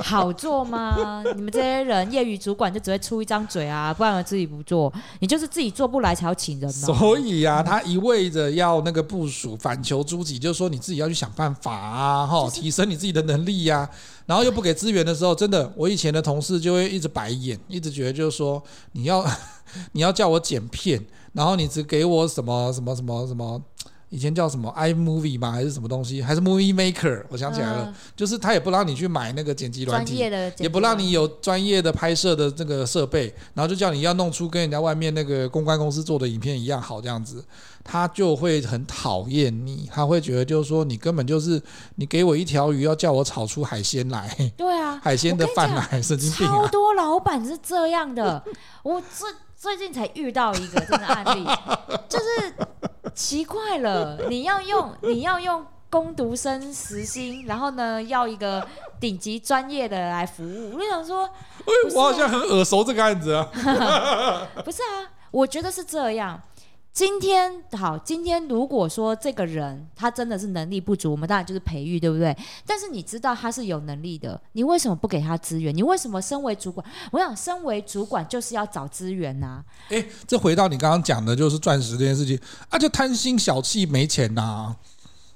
好做吗？你们这些人业余主管就只会出一张嘴啊，不然我自己不做，你就是自己做不来才要请人嘛。所以啊，他一味着要那个部署反求诸己，就是说你自己要去想办法啊，哈，提升你自己的能力呀、啊，然后又不给资源的时候，真的，我以前的同事就会一直白眼，一直觉得就是说你要 你要叫我剪片，然后你只给我什么什么什么什么。以前叫什么 iMovie 吗？还是什么东西？还是 Movie Maker？我想起来了，嗯、就是他也不让你去买那个剪辑软体，也不让你有专业的拍摄的这个设备，然后就叫你要弄出跟人家外面那个公关公司做的影片一样好这样子，他就会很讨厌你，他会觉得就是说你根本就是你给我一条鱼，要叫我炒出海鲜来。对啊，海鲜的饭来，神经病啊！超多老板是这样的，我最最近才遇到一个真的案例，就是。奇怪了，你要用你要用工读生时薪，然后呢，要一个顶级专业的来服务。我就想说，我好像很耳熟这个案子啊。不是啊，我觉得是这样。今天好，今天如果说这个人他真的是能力不足，我们当然就是培育，对不对？但是你知道他是有能力的，你为什么不给他资源？你为什么身为主管？我想，身为主管就是要找资源呐、啊。诶，这回到你刚刚讲的，就是钻石这件事情啊，就贪心小气没钱呐、啊。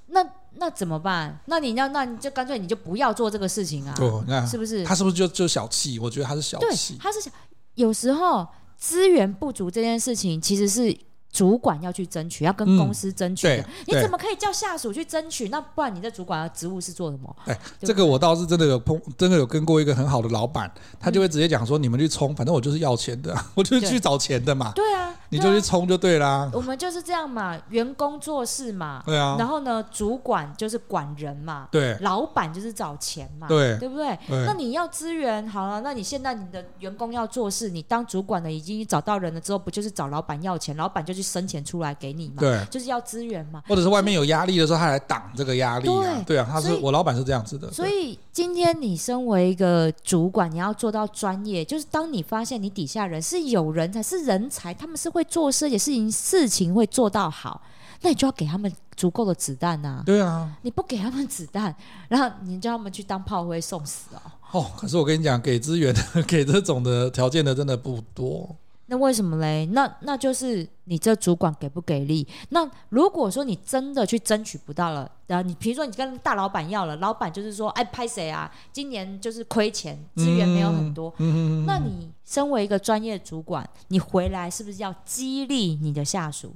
那那怎么办？那你要那你就干脆你就不要做这个事情啊？对，那是不是？他是不是就就小气？我觉得他是小气。他是小。有时候资源不足这件事情其实是。主管要去争取，要跟公司争取的，嗯、你怎么可以叫下属去争取？那不然你的主管的职务是做什么？哎、欸，这个我倒是真的有碰，真的有跟过一个很好的老板，他就会直接讲说：“你们去冲，反正我就是要钱的，我就是去找钱的嘛。”对啊。你就去冲就对啦。我们就是这样嘛，员工做事嘛。对啊。然后呢，主管就是管人嘛。对。老板就是找钱嘛。对。对不对？对。那你要资源好了，那你现在你的员工要做事，你当主管的已经找到人了之后，不就是找老板要钱，老板就去生钱出来给你嘛？对。就是要资源嘛。或者是外面有压力的时候，他来挡这个压力啊。对。对啊，他是我老板是这样子的。所以今天你身为一个主管，你要做到专业，就是当你发现你底下人是有人才是人才，他们是会做事也事情事情会做到好，那你就要给他们足够的子弹呐、啊。对啊，你不给他们子弹，然后你叫他们去当炮灰送死哦。哦，可是我跟你讲，给资源的、给这种的条件的真的不多。那为什么嘞？那那就是你这主管给不给力？那如果说你真的去争取不到了，然后你比如说你跟大老板要了，老板就是说，哎，拍谁啊？今年就是亏钱，资源没有很多。嗯嗯。那你身为一个专业主管，你回来是不是要激励你的下属？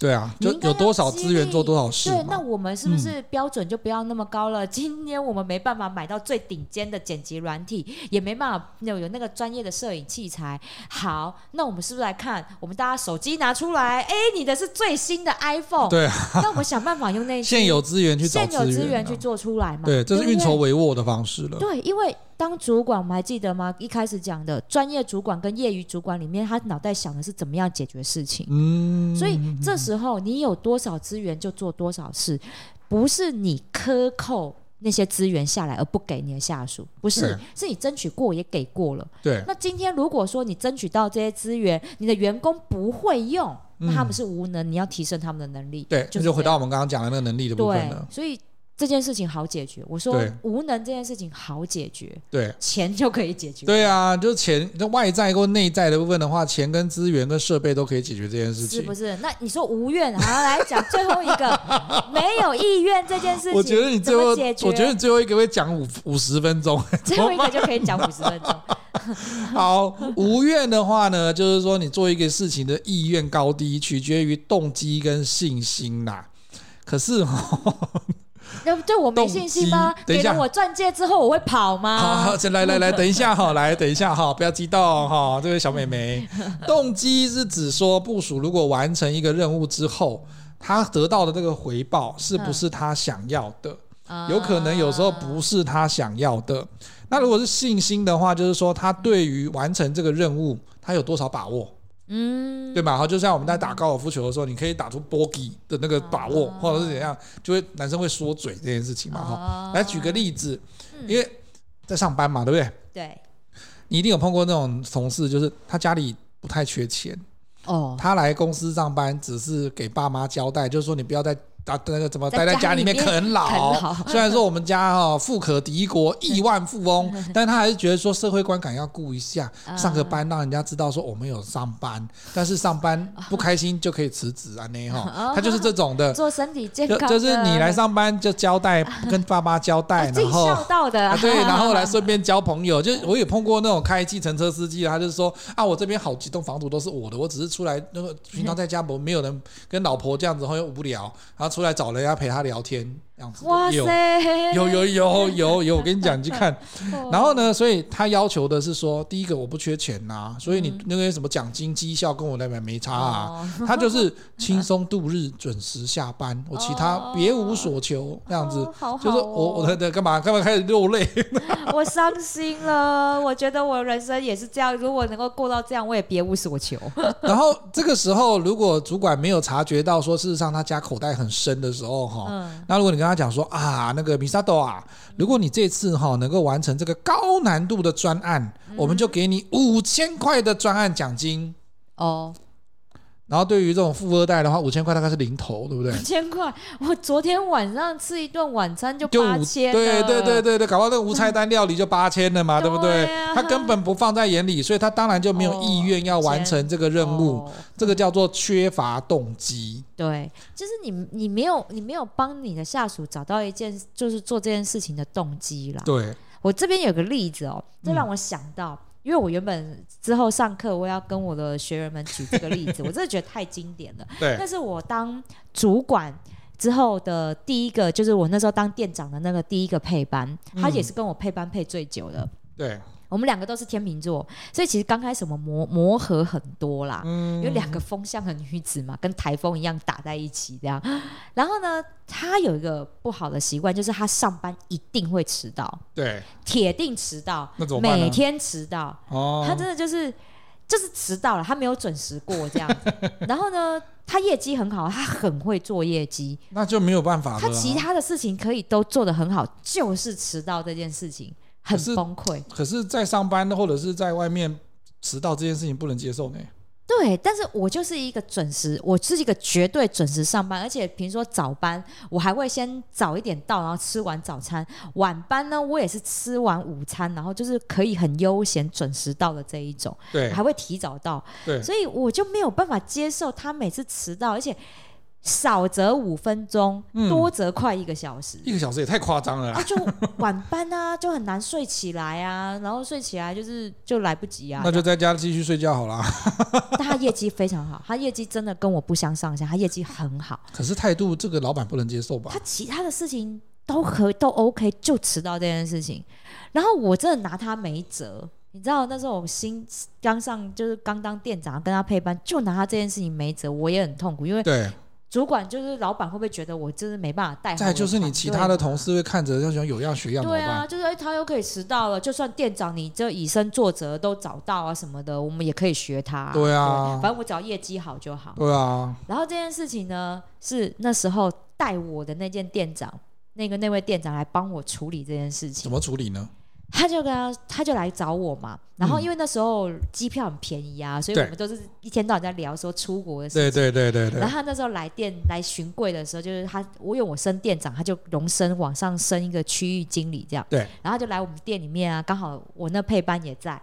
对啊，就有多少资源做多少事。对，那我们是不是标准就不要那么高了？嗯、今天我们没办法买到最顶尖的剪辑软体，也没办法有有那个专业的摄影器材。好，那我们是不是来看？我们大家手机拿出来，哎，你的是最新的 iPhone。对啊。那我们想办法用那些 现有资源去找现有资源去做出来嘛？对，这是运筹帷幄的方式了。对，因为当主管，我们还记得吗？一开始讲的专业主管跟业余主管里面，他脑袋想的是怎么样解决事情。嗯。所以这时候你有多？少资源就做多少事，不是你克扣那些资源下来而不给你的下属，不是，是你争取过也给过了。对。那今天如果说你争取到这些资源，你的员工不会用，那他们是无能，你要提升他们的能力。对，就回到我们刚刚讲的那个能力的部分了。所以。这件事情好解决，我说无能这件事情好解决，对，钱就可以解决。对啊，就是钱，就外在或内在的部分的话，钱跟资源跟设备都可以解决这件事情，是不是？那你说无怨，好来讲最后一个 没有意愿这件事情，我觉得你最后我觉得你最后一个会讲五五十分钟，最后一个就可以讲五十分钟。好，无怨的话呢，就是说你做一个事情的意愿高低，取决于动机跟信心呐。可是哈。要对我没信心吗？等一下，我钻戒之后我会跑吗？好，好，来来来，等一下哈，来等一下哈，不要激动哈，这位小妹妹。动机是指说部署如果完成一个任务之后，他得到的这个回报是不是他想要的？有可能有时候不是他想要的。那如果是信心的话，就是说他对于完成这个任务，他有多少把握？嗯，对吧？好，就像我们在打高尔夫球的时候，你可以打出 bogey 的那个把握，或者是怎样，就会男生会说嘴这件事情嘛。哈，来举个例子，因为在上班嘛，对不对？对，你一定有碰过那种同事，就是他家里不太缺钱，哦，他来公司上班只是给爸妈交代，就是说你不要再。啊，那个怎么待在家里面啃老？虽然说我们家哈富可敌国，亿万富翁，但他还是觉得说社会观感要顾一下，上个班让人家知道说我们有上班，但是上班不开心就可以辞职啊，那哈，他就是这种的。做身体健康，就是你来上班就交代跟爸妈交代，然后尽孝道的，对，然后来顺便交朋友。就我也碰过那种开计程车司机，他就说啊，我这边好几栋房子都是我的，我只是出来那个平常在家没没有人跟老婆这样子，然后又无聊，然后出来找人家陪他聊天。哇塞，有有有有有，我跟你讲，你去看。然后呢，所以他要求的是说，第一个我不缺钱呐，所以你那个什么奖金绩效跟我那边没差啊。他就是轻松度日，准时下班，我其他别无所求，那样子。就是我我的干嘛干嘛开始落泪？我伤心了，我觉得我人生也是这样，如果能够过到这样，我也别无所求。然后这个时候，如果主管没有察觉到说，事实上他家口袋很深的时候，哈，那如果你跟他。他讲说啊，那个米萨豆啊，如果你这次哈能够完成这个高难度的专案，我们就给你五千块的专案奖金哦。然后对于这种富二代的话，五千块大概是零头，对不对？五千块，我昨天晚上吃一顿晚餐就八千，对对对对对，搞到那个无菜单料理就八千了嘛，对不对？他根本不放在眼里，所以他当然就没有意愿要完成这个任务，这个叫做缺乏动机。对，就是你你没有你没有帮你的下属找到一件就是做这件事情的动机啦。对，我这边有个例子哦，这让我想到。因为我原本之后上课，我要跟我的学员们举这个例子，我真的觉得太经典了。对，但是我当主管之后的第一个，就是我那时候当店长的那个第一个配班，他也是跟我配班配最久的。对。我们两个都是天秤座，所以其实刚开始我们磨磨合很多啦，嗯、有两个风象的女子嘛，跟台风一样打在一起这样。然后呢，她有一个不好的习惯，就是她上班一定会迟到，对，铁定迟到，那？每天迟到，哦，她真的就是就是迟到了，她没有准时过这样。然后呢，她业绩很好，她很会做业绩，那就没有办法了。她其他的事情可以都做得很好，就是迟到这件事情。很崩溃，可是，在上班或者是在外面迟到这件事情不能接受呢？对，但是我就是一个准时，我是一个绝对准时上班，而且比如说早班，我还会先早一点到，然后吃完早餐；晚班呢，我也是吃完午餐，然后就是可以很悠闲准时到的这一种，对，还会提早到，对，所以我就没有办法接受他每次迟到，而且。少则五分钟，多则快一个小时。一个小时也太夸张了啦！就晚班啊，就很难睡起来啊，然后睡起来就是就来不及啊。那就在家继续睡觉好了。但他业绩非常好，他业绩真的跟我不相上下，他业绩很好。可是态度，这个老板不能接受吧？他其他的事情都可以都 OK，就迟到这件事情，然后我真的拿他没辙。你知道那时候我新刚上，就是刚当店长，跟他配班，就拿他这件事情没辙，我也很痛苦，因为对。主管就是老板，会不会觉得我就是没办法带？再就是你其他的同事会看着，要想有样学样。对啊，就是哎，他又可以迟到了，就算店长你这以身作则都找到啊什么的，我们也可以学他。对啊，对，反正我只要业绩好就好。对啊。然后这件事情呢，是那时候带我的那件店长，那个那位店长来帮我处理这件事情。怎么处理呢？他就跟他，他就来找我嘛。然后因为那时候机票很便宜啊，嗯、所以我们都是一天到晚在聊说出国的事情。对对对对对。然后他那时候来店来巡柜的时候，就是他我有我升店长，他就荣升往上升一个区域经理这样。对。然后就来我们店里面啊，刚好我那配班也在，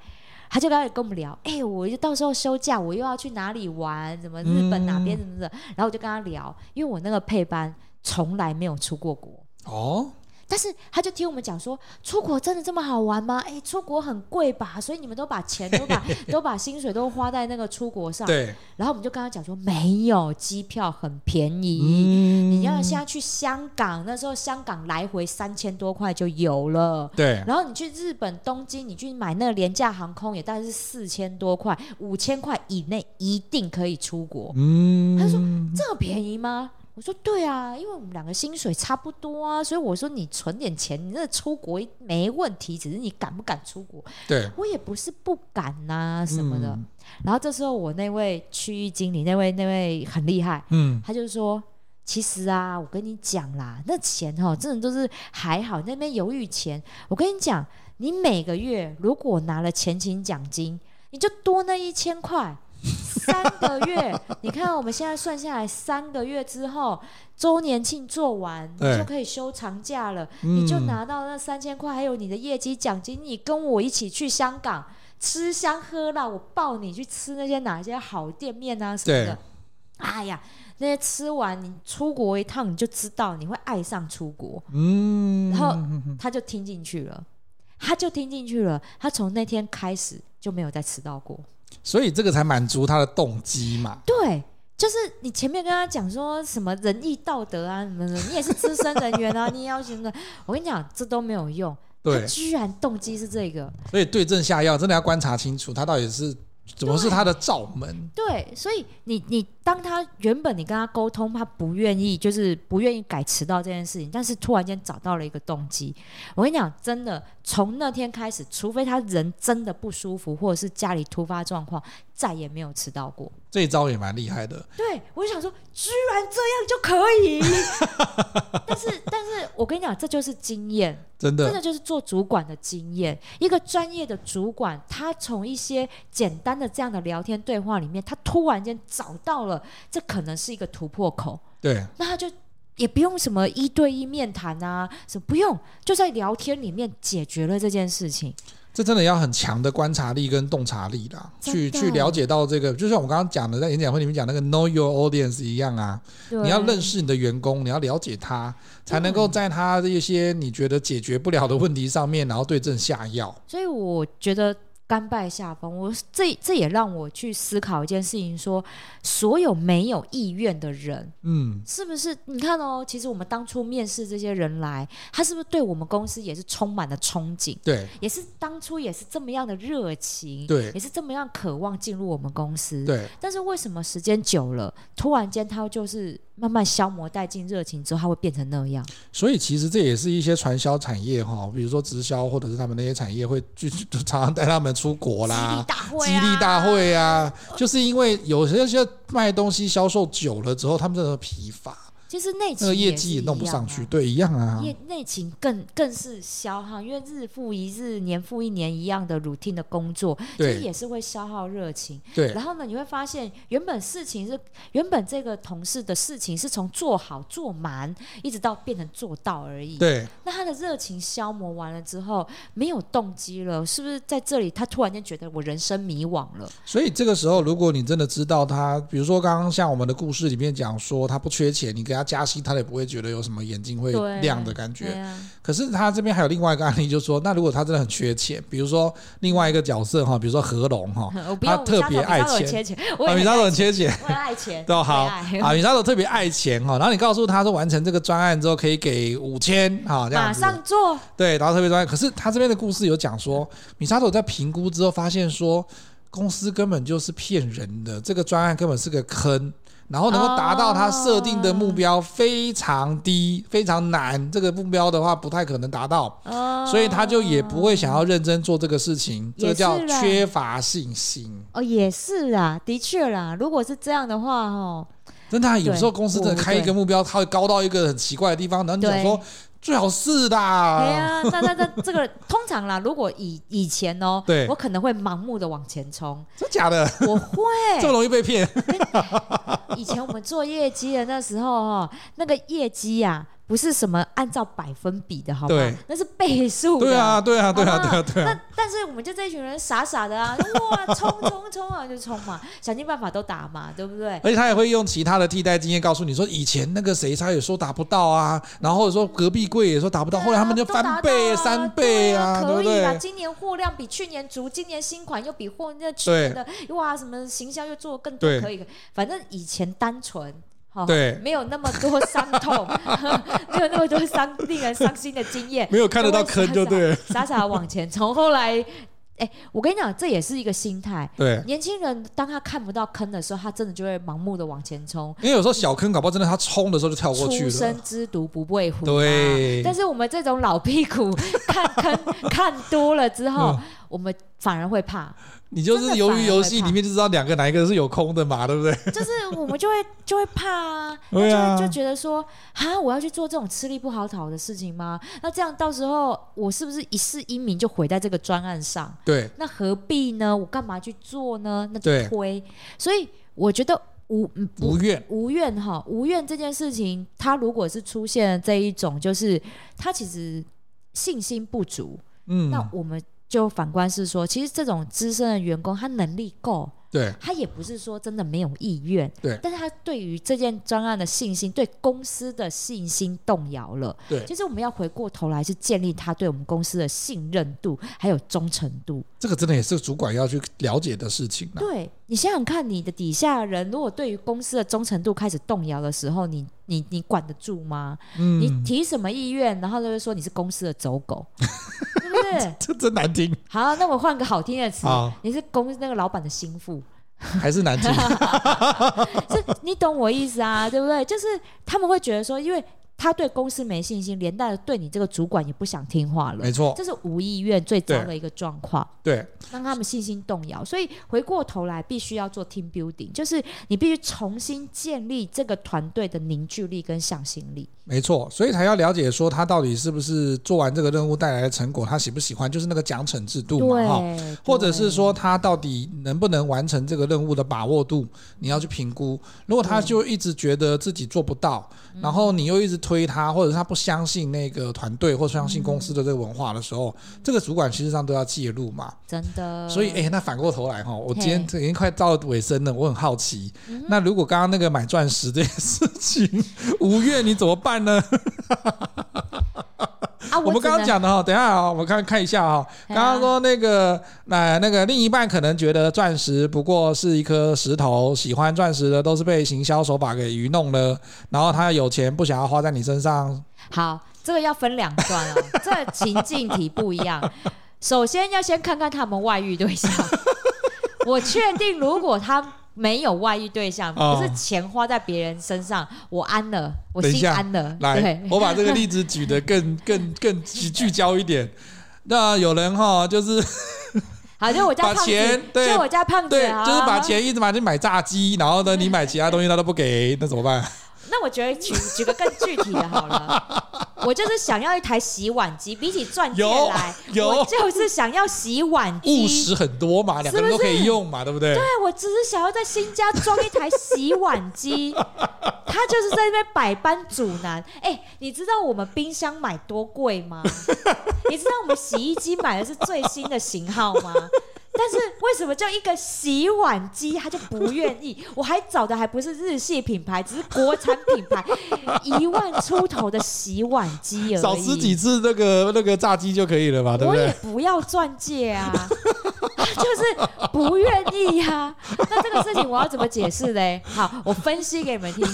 他就开始跟我们聊。哎，我就到时候休假，我又要去哪里玩？什么日本哪边什么的。嗯、然后我就跟他聊，因为我那个配班从来没有出过国。哦。但是他就听我们讲说，出国真的这么好玩吗？哎，出国很贵吧？所以你们都把钱 都把都把薪水都花在那个出国上。对。然后我们就跟他讲说，没有，机票很便宜。嗯。你要现在去香港，那时候香港来回三千多块就有了。对。然后你去日本东京，你去买那个廉价航空也大概是四千多块，五千块以内一定可以出国。嗯。他说这么便宜吗？我说对啊，因为我们两个薪水差不多啊，所以我说你存点钱，你那出国没问题，只是你敢不敢出国？对，我也不是不敢呐、啊、什么的。嗯、然后这时候我那位区域经理，那位那位很厉害，嗯，他就说，其实啊，我跟你讲啦，那钱哈，真的都是还好，那边犹豫钱。我跟你讲，你每个月如果拿了前勤奖金，你就多那一千块。三个月，你看我们现在算下来，三个月之后周年庆做完，你就可以休长假了，嗯、你就拿到那三千块，还有你的业绩奖金，你跟我一起去香港吃香喝辣，我抱你去吃那些哪些好店面啊什么的。哎呀，那些吃完你出国一趟，你就知道你会爱上出国。嗯，然后他就听进去了，他就听进去了，他从那天开始就没有再迟到过。所以这个才满足他的动机嘛？对，就是你前面跟他讲说什么仁义道德啊什么的，你也是资深人员啊，你也要什么的？我跟你讲，这都没有用。对，他居然动机是这个。所以对症下药，真的要观察清楚，他到底是。怎么是他的罩门？对，所以你你当他原本你跟他沟通，他不愿意，就是不愿意改迟到这件事情，但是突然间找到了一个动机。我跟你讲，真的从那天开始，除非他人真的不舒服，或者是家里突发状况，再也没有迟到过。这一招也蛮厉害的。对，我就想说，居然这样就可以。但是，但是我跟你讲，这就是经验，真的，真的就是做主管的经验。一个专业的主管，他从一些简单的这样的聊天对话里面，他突然间找到了，这可能是一个突破口。对，那他就也不用什么一对一面谈啊，什么不用，就在聊天里面解决了这件事情。这真的要很强的观察力跟洞察力啦，去去了解到这个，就像我刚刚讲的，在演讲会里面讲那个 know your audience 一样啊，你要认识你的员工，你要了解他，才能够在他一些你觉得解决不了的问题上面，然后对症下药。所以我觉得。甘拜下风，我这这也让我去思考一件事情：说所有没有意愿的人，嗯，是不是？你看哦，其实我们当初面试这些人来，他是不是对我们公司也是充满了憧憬？对，也是当初也是这么样的热情，对，也是这么样渴望进入我们公司，对。但是为什么时间久了，突然间他就是？慢慢消磨殆尽热情之后，他会变成那样。所以其实这也是一些传销产业哈，比如说直销或者是他们那些产业会就常常带他们出国啦，激励大会、啊，就是因为有些些卖东西销售久了之后，他们真的疲乏。其实内勤那个业绩也弄不上去，对，一样啊。业内勤更更是消耗，因为日复一日、年复一年一样的 routine 的工作，其实也是会消耗热情。对。然后呢，你会发现，原本事情是原本这个同事的事情是从做好做满，一直到变成做到而已。对。那他的热情消磨完了之后，没有动机了，是不是在这里他突然间觉得我人生迷惘了？所以这个时候，如果你真的知道他，比如说刚刚像我们的故事里面讲说他不缺钱，你给他加息，他也不会觉得有什么眼睛会亮的感觉。啊、可是他这边还有另外一个案例，就是说，那如果他真的很缺钱，比如说另外一个角色哈，比如说何龙哈，他特别爱钱，啊，米沙头很缺钱，爱钱，对，好啊，米沙头特别爱钱哈，然后你告诉他说完成这个专案之后可以给五千哈，这样子，马上做，对，然后特别专案。可是他这边的故事有讲说，米沙头在评估之后发现说，公司根本就是骗人的，这个专案根本是个坑。然后能够达到他设定的目标非常低，非常难。这个目标的话不太可能达到，所以他就也不会想要认真做这个事情。这个叫缺乏信心。哦，也是啊，的确啦。如果是这样的话，哦，真的有时候公司真的开一个目标，它会高到一个很奇怪的地方，然后你想说。最好是的。对啊，那那那这个 通常啦，如果以以前哦，对，我可能会盲目的往前冲。真假的？我会这么容易被骗？以前我们做业绩的那时候哦，那个业绩呀。不是什么按照百分比的，好吗？那是倍数的。对啊，对啊，对啊，对啊，对啊。那但是我们就这一群人傻傻的啊，哇，冲冲冲啊，就冲嘛，想尽办法都打嘛，对不对？而且他也会用其他的替代经验告诉你说，以前那个谁他也说达不到啊，然后说隔壁柜也说达不到，后来他们就翻倍、三倍啊，可以啊。今年货量比去年足，今年新款又比货那去年的哇，什么行销又做得更多，可以。反正以前单纯。对，没有那么多伤痛，没有那么多伤令人伤心的经验，没有看得到坑就对，傻傻往前冲。后来，哎，我跟你讲，这也是一个心态。对，年轻人当他看不到坑的时候，他真的就会盲目的往前冲。因为有时候小坑搞不好真的他冲的时候就跳过去了。初生之犊不畏虎。对。但是我们这种老屁股 看坑看多了之后，我们反而会怕。你就是鱿鱼游戏里面就知道两个哪一个是有空的嘛，对不对？就是我们就会就会怕啊，那就就觉得说啊，我要去做这种吃力不讨好的事情吗？那这样到时候我是不是一世英名就毁在这个专案上？对，那何必呢？我干嘛去做呢？那就推。所以我觉得无无怨无怨哈，无怨这件事情，他如果是出现了这一种，就是他其实信心不足，嗯，那我们。就反观是说，其实这种资深的员工，他能力够。对，他也不是说真的没有意愿，对，但是他对于这件专案的信心，对公司的信心动摇了。对，其实我们要回过头来是建立他对我们公司的信任度，还有忠诚度。这个真的也是主管要去了解的事情。对，你想想看，你的底下人如果对于公司的忠诚度开始动摇的时候，你你你管得住吗？嗯，你提什么意愿，然后就会说你是公司的走狗，对不对？这真难听。好，那我换个好听的词，你是公司那个老板的心腹。还是难听，是你懂我意思啊，对不对？就是他们会觉得说，因为。他对公司没信心，连带的对你这个主管也不想听话了。没错，这是无意愿最糟的一个状况。对，让他们信心动摇。所以回过头来，必须要做 team building，就是你必须重新建立这个团队的凝聚力跟向心力。没错，所以才要了解说他到底是不是做完这个任务带来的成果，他喜不喜欢，就是那个奖惩制度嘛，哈，或者是说他到底能不能完成这个任务的把握度，你要去评估。如果他就一直觉得自己做不到，然后你又一直。推他，或者是他不相信那个团队，或相信公司的这个文化的时候，嗯、这个主管其实上都要介入嘛。真的。所以，哎，那反过头来哈，我今天已经快到尾声了，我很好奇，那如果刚刚那个买钻石这件事情，五月你怎么办呢？啊、我，我们刚刚讲的哈，等一下啊，我们看看一下哈。刚刚说那个，那那个另一半可能觉得钻石不过是一颗石头，喜欢钻石的都是被行销手法给愚弄了，然后他有钱不想要花在你身上。好，这个要分两段哦，这个情境题不一样。首先要先看看他们外遇对象，我确定如果他。没有外遇对象，可是钱花在别人身上，我安了，我心安了。来，我把这个例子举得更 更更聚焦一点。那有人哈，就是 好，就我家胖子，就我家胖子，对，就是把钱一直拿去买炸鸡，然后呢，你买其他东西他都不给，那怎么办？那我觉得举举个更具体的好了，我就是想要一台洗碗机，比起钻戒来，我就是想要洗碗机，务实很多嘛，两个人都可以用嘛，对不对？对，我只是想要在新家装一台洗碗机，他就是在那边百般阻拦。哎，你知道我们冰箱买多贵吗？你知道我们洗衣机买的是最新的型号吗？但是为什么叫一个洗碗机他就不愿意？我还找的还不是日系品牌，只是国产品牌，一万出头的洗碗机而已。少吃几次那个那个炸鸡就可以了吧？对不对？我也不要钻戒啊，就是不愿意呀、啊。那这个事情我要怎么解释嘞？好，我分析给你们听。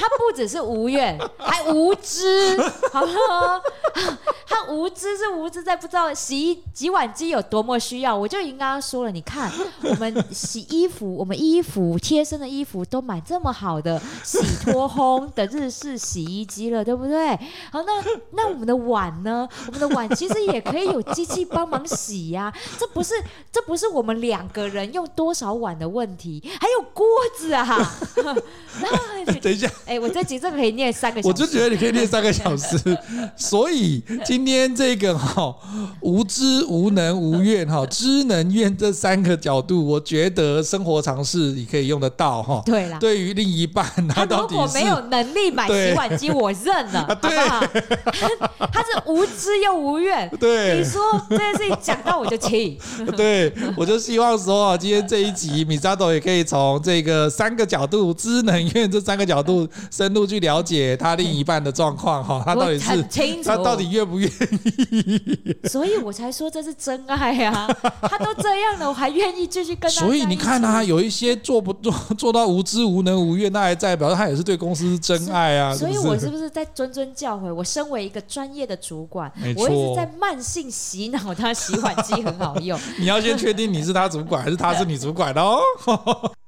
他不只是无怨，还无知，好不好？他无知是无知在不知道洗衣洗碗机有多么需要。我就已经刚刚说了，你看我们洗衣服，我们衣服贴身的衣服都买这么好的洗脱烘的日式洗衣机了，对不对？好，那那我们的碗呢？我们的碗其实也可以有机器帮忙洗呀、啊。这不是这不是我们两个人用多少碗的问题，还有锅子啊。那等一下。哎、欸，我这集这可以念三个小时，我就觉得你可以念三个小时。所以今天这个哈无知、无能、无怨哈知能怨这三个角度，我觉得生活常识你可以用得到哈。对啦，对于另一半，他到底是如果没有能力买洗碗机，我认了，对好不好？他是无知又无怨。对，你说这件事情讲到我就气。对，我就希望说今天这一集米扎豆也可以从这个三个角度知能怨这三个角度。深入去了解他另一半的状况哈，他到底是他到底愿不愿意？所以我才说这是真爱呀！他都这样了，我还愿意继续跟他。所以你看他有一些做不 做做到无知无能无怨，那还代表他也是对公司是真爱啊！所以我是不是在谆谆教诲？我身为一个专业的主管，我一直在慢性洗脑他洗碗机很好用。你要先确定你是他主管还是他是你主管哦。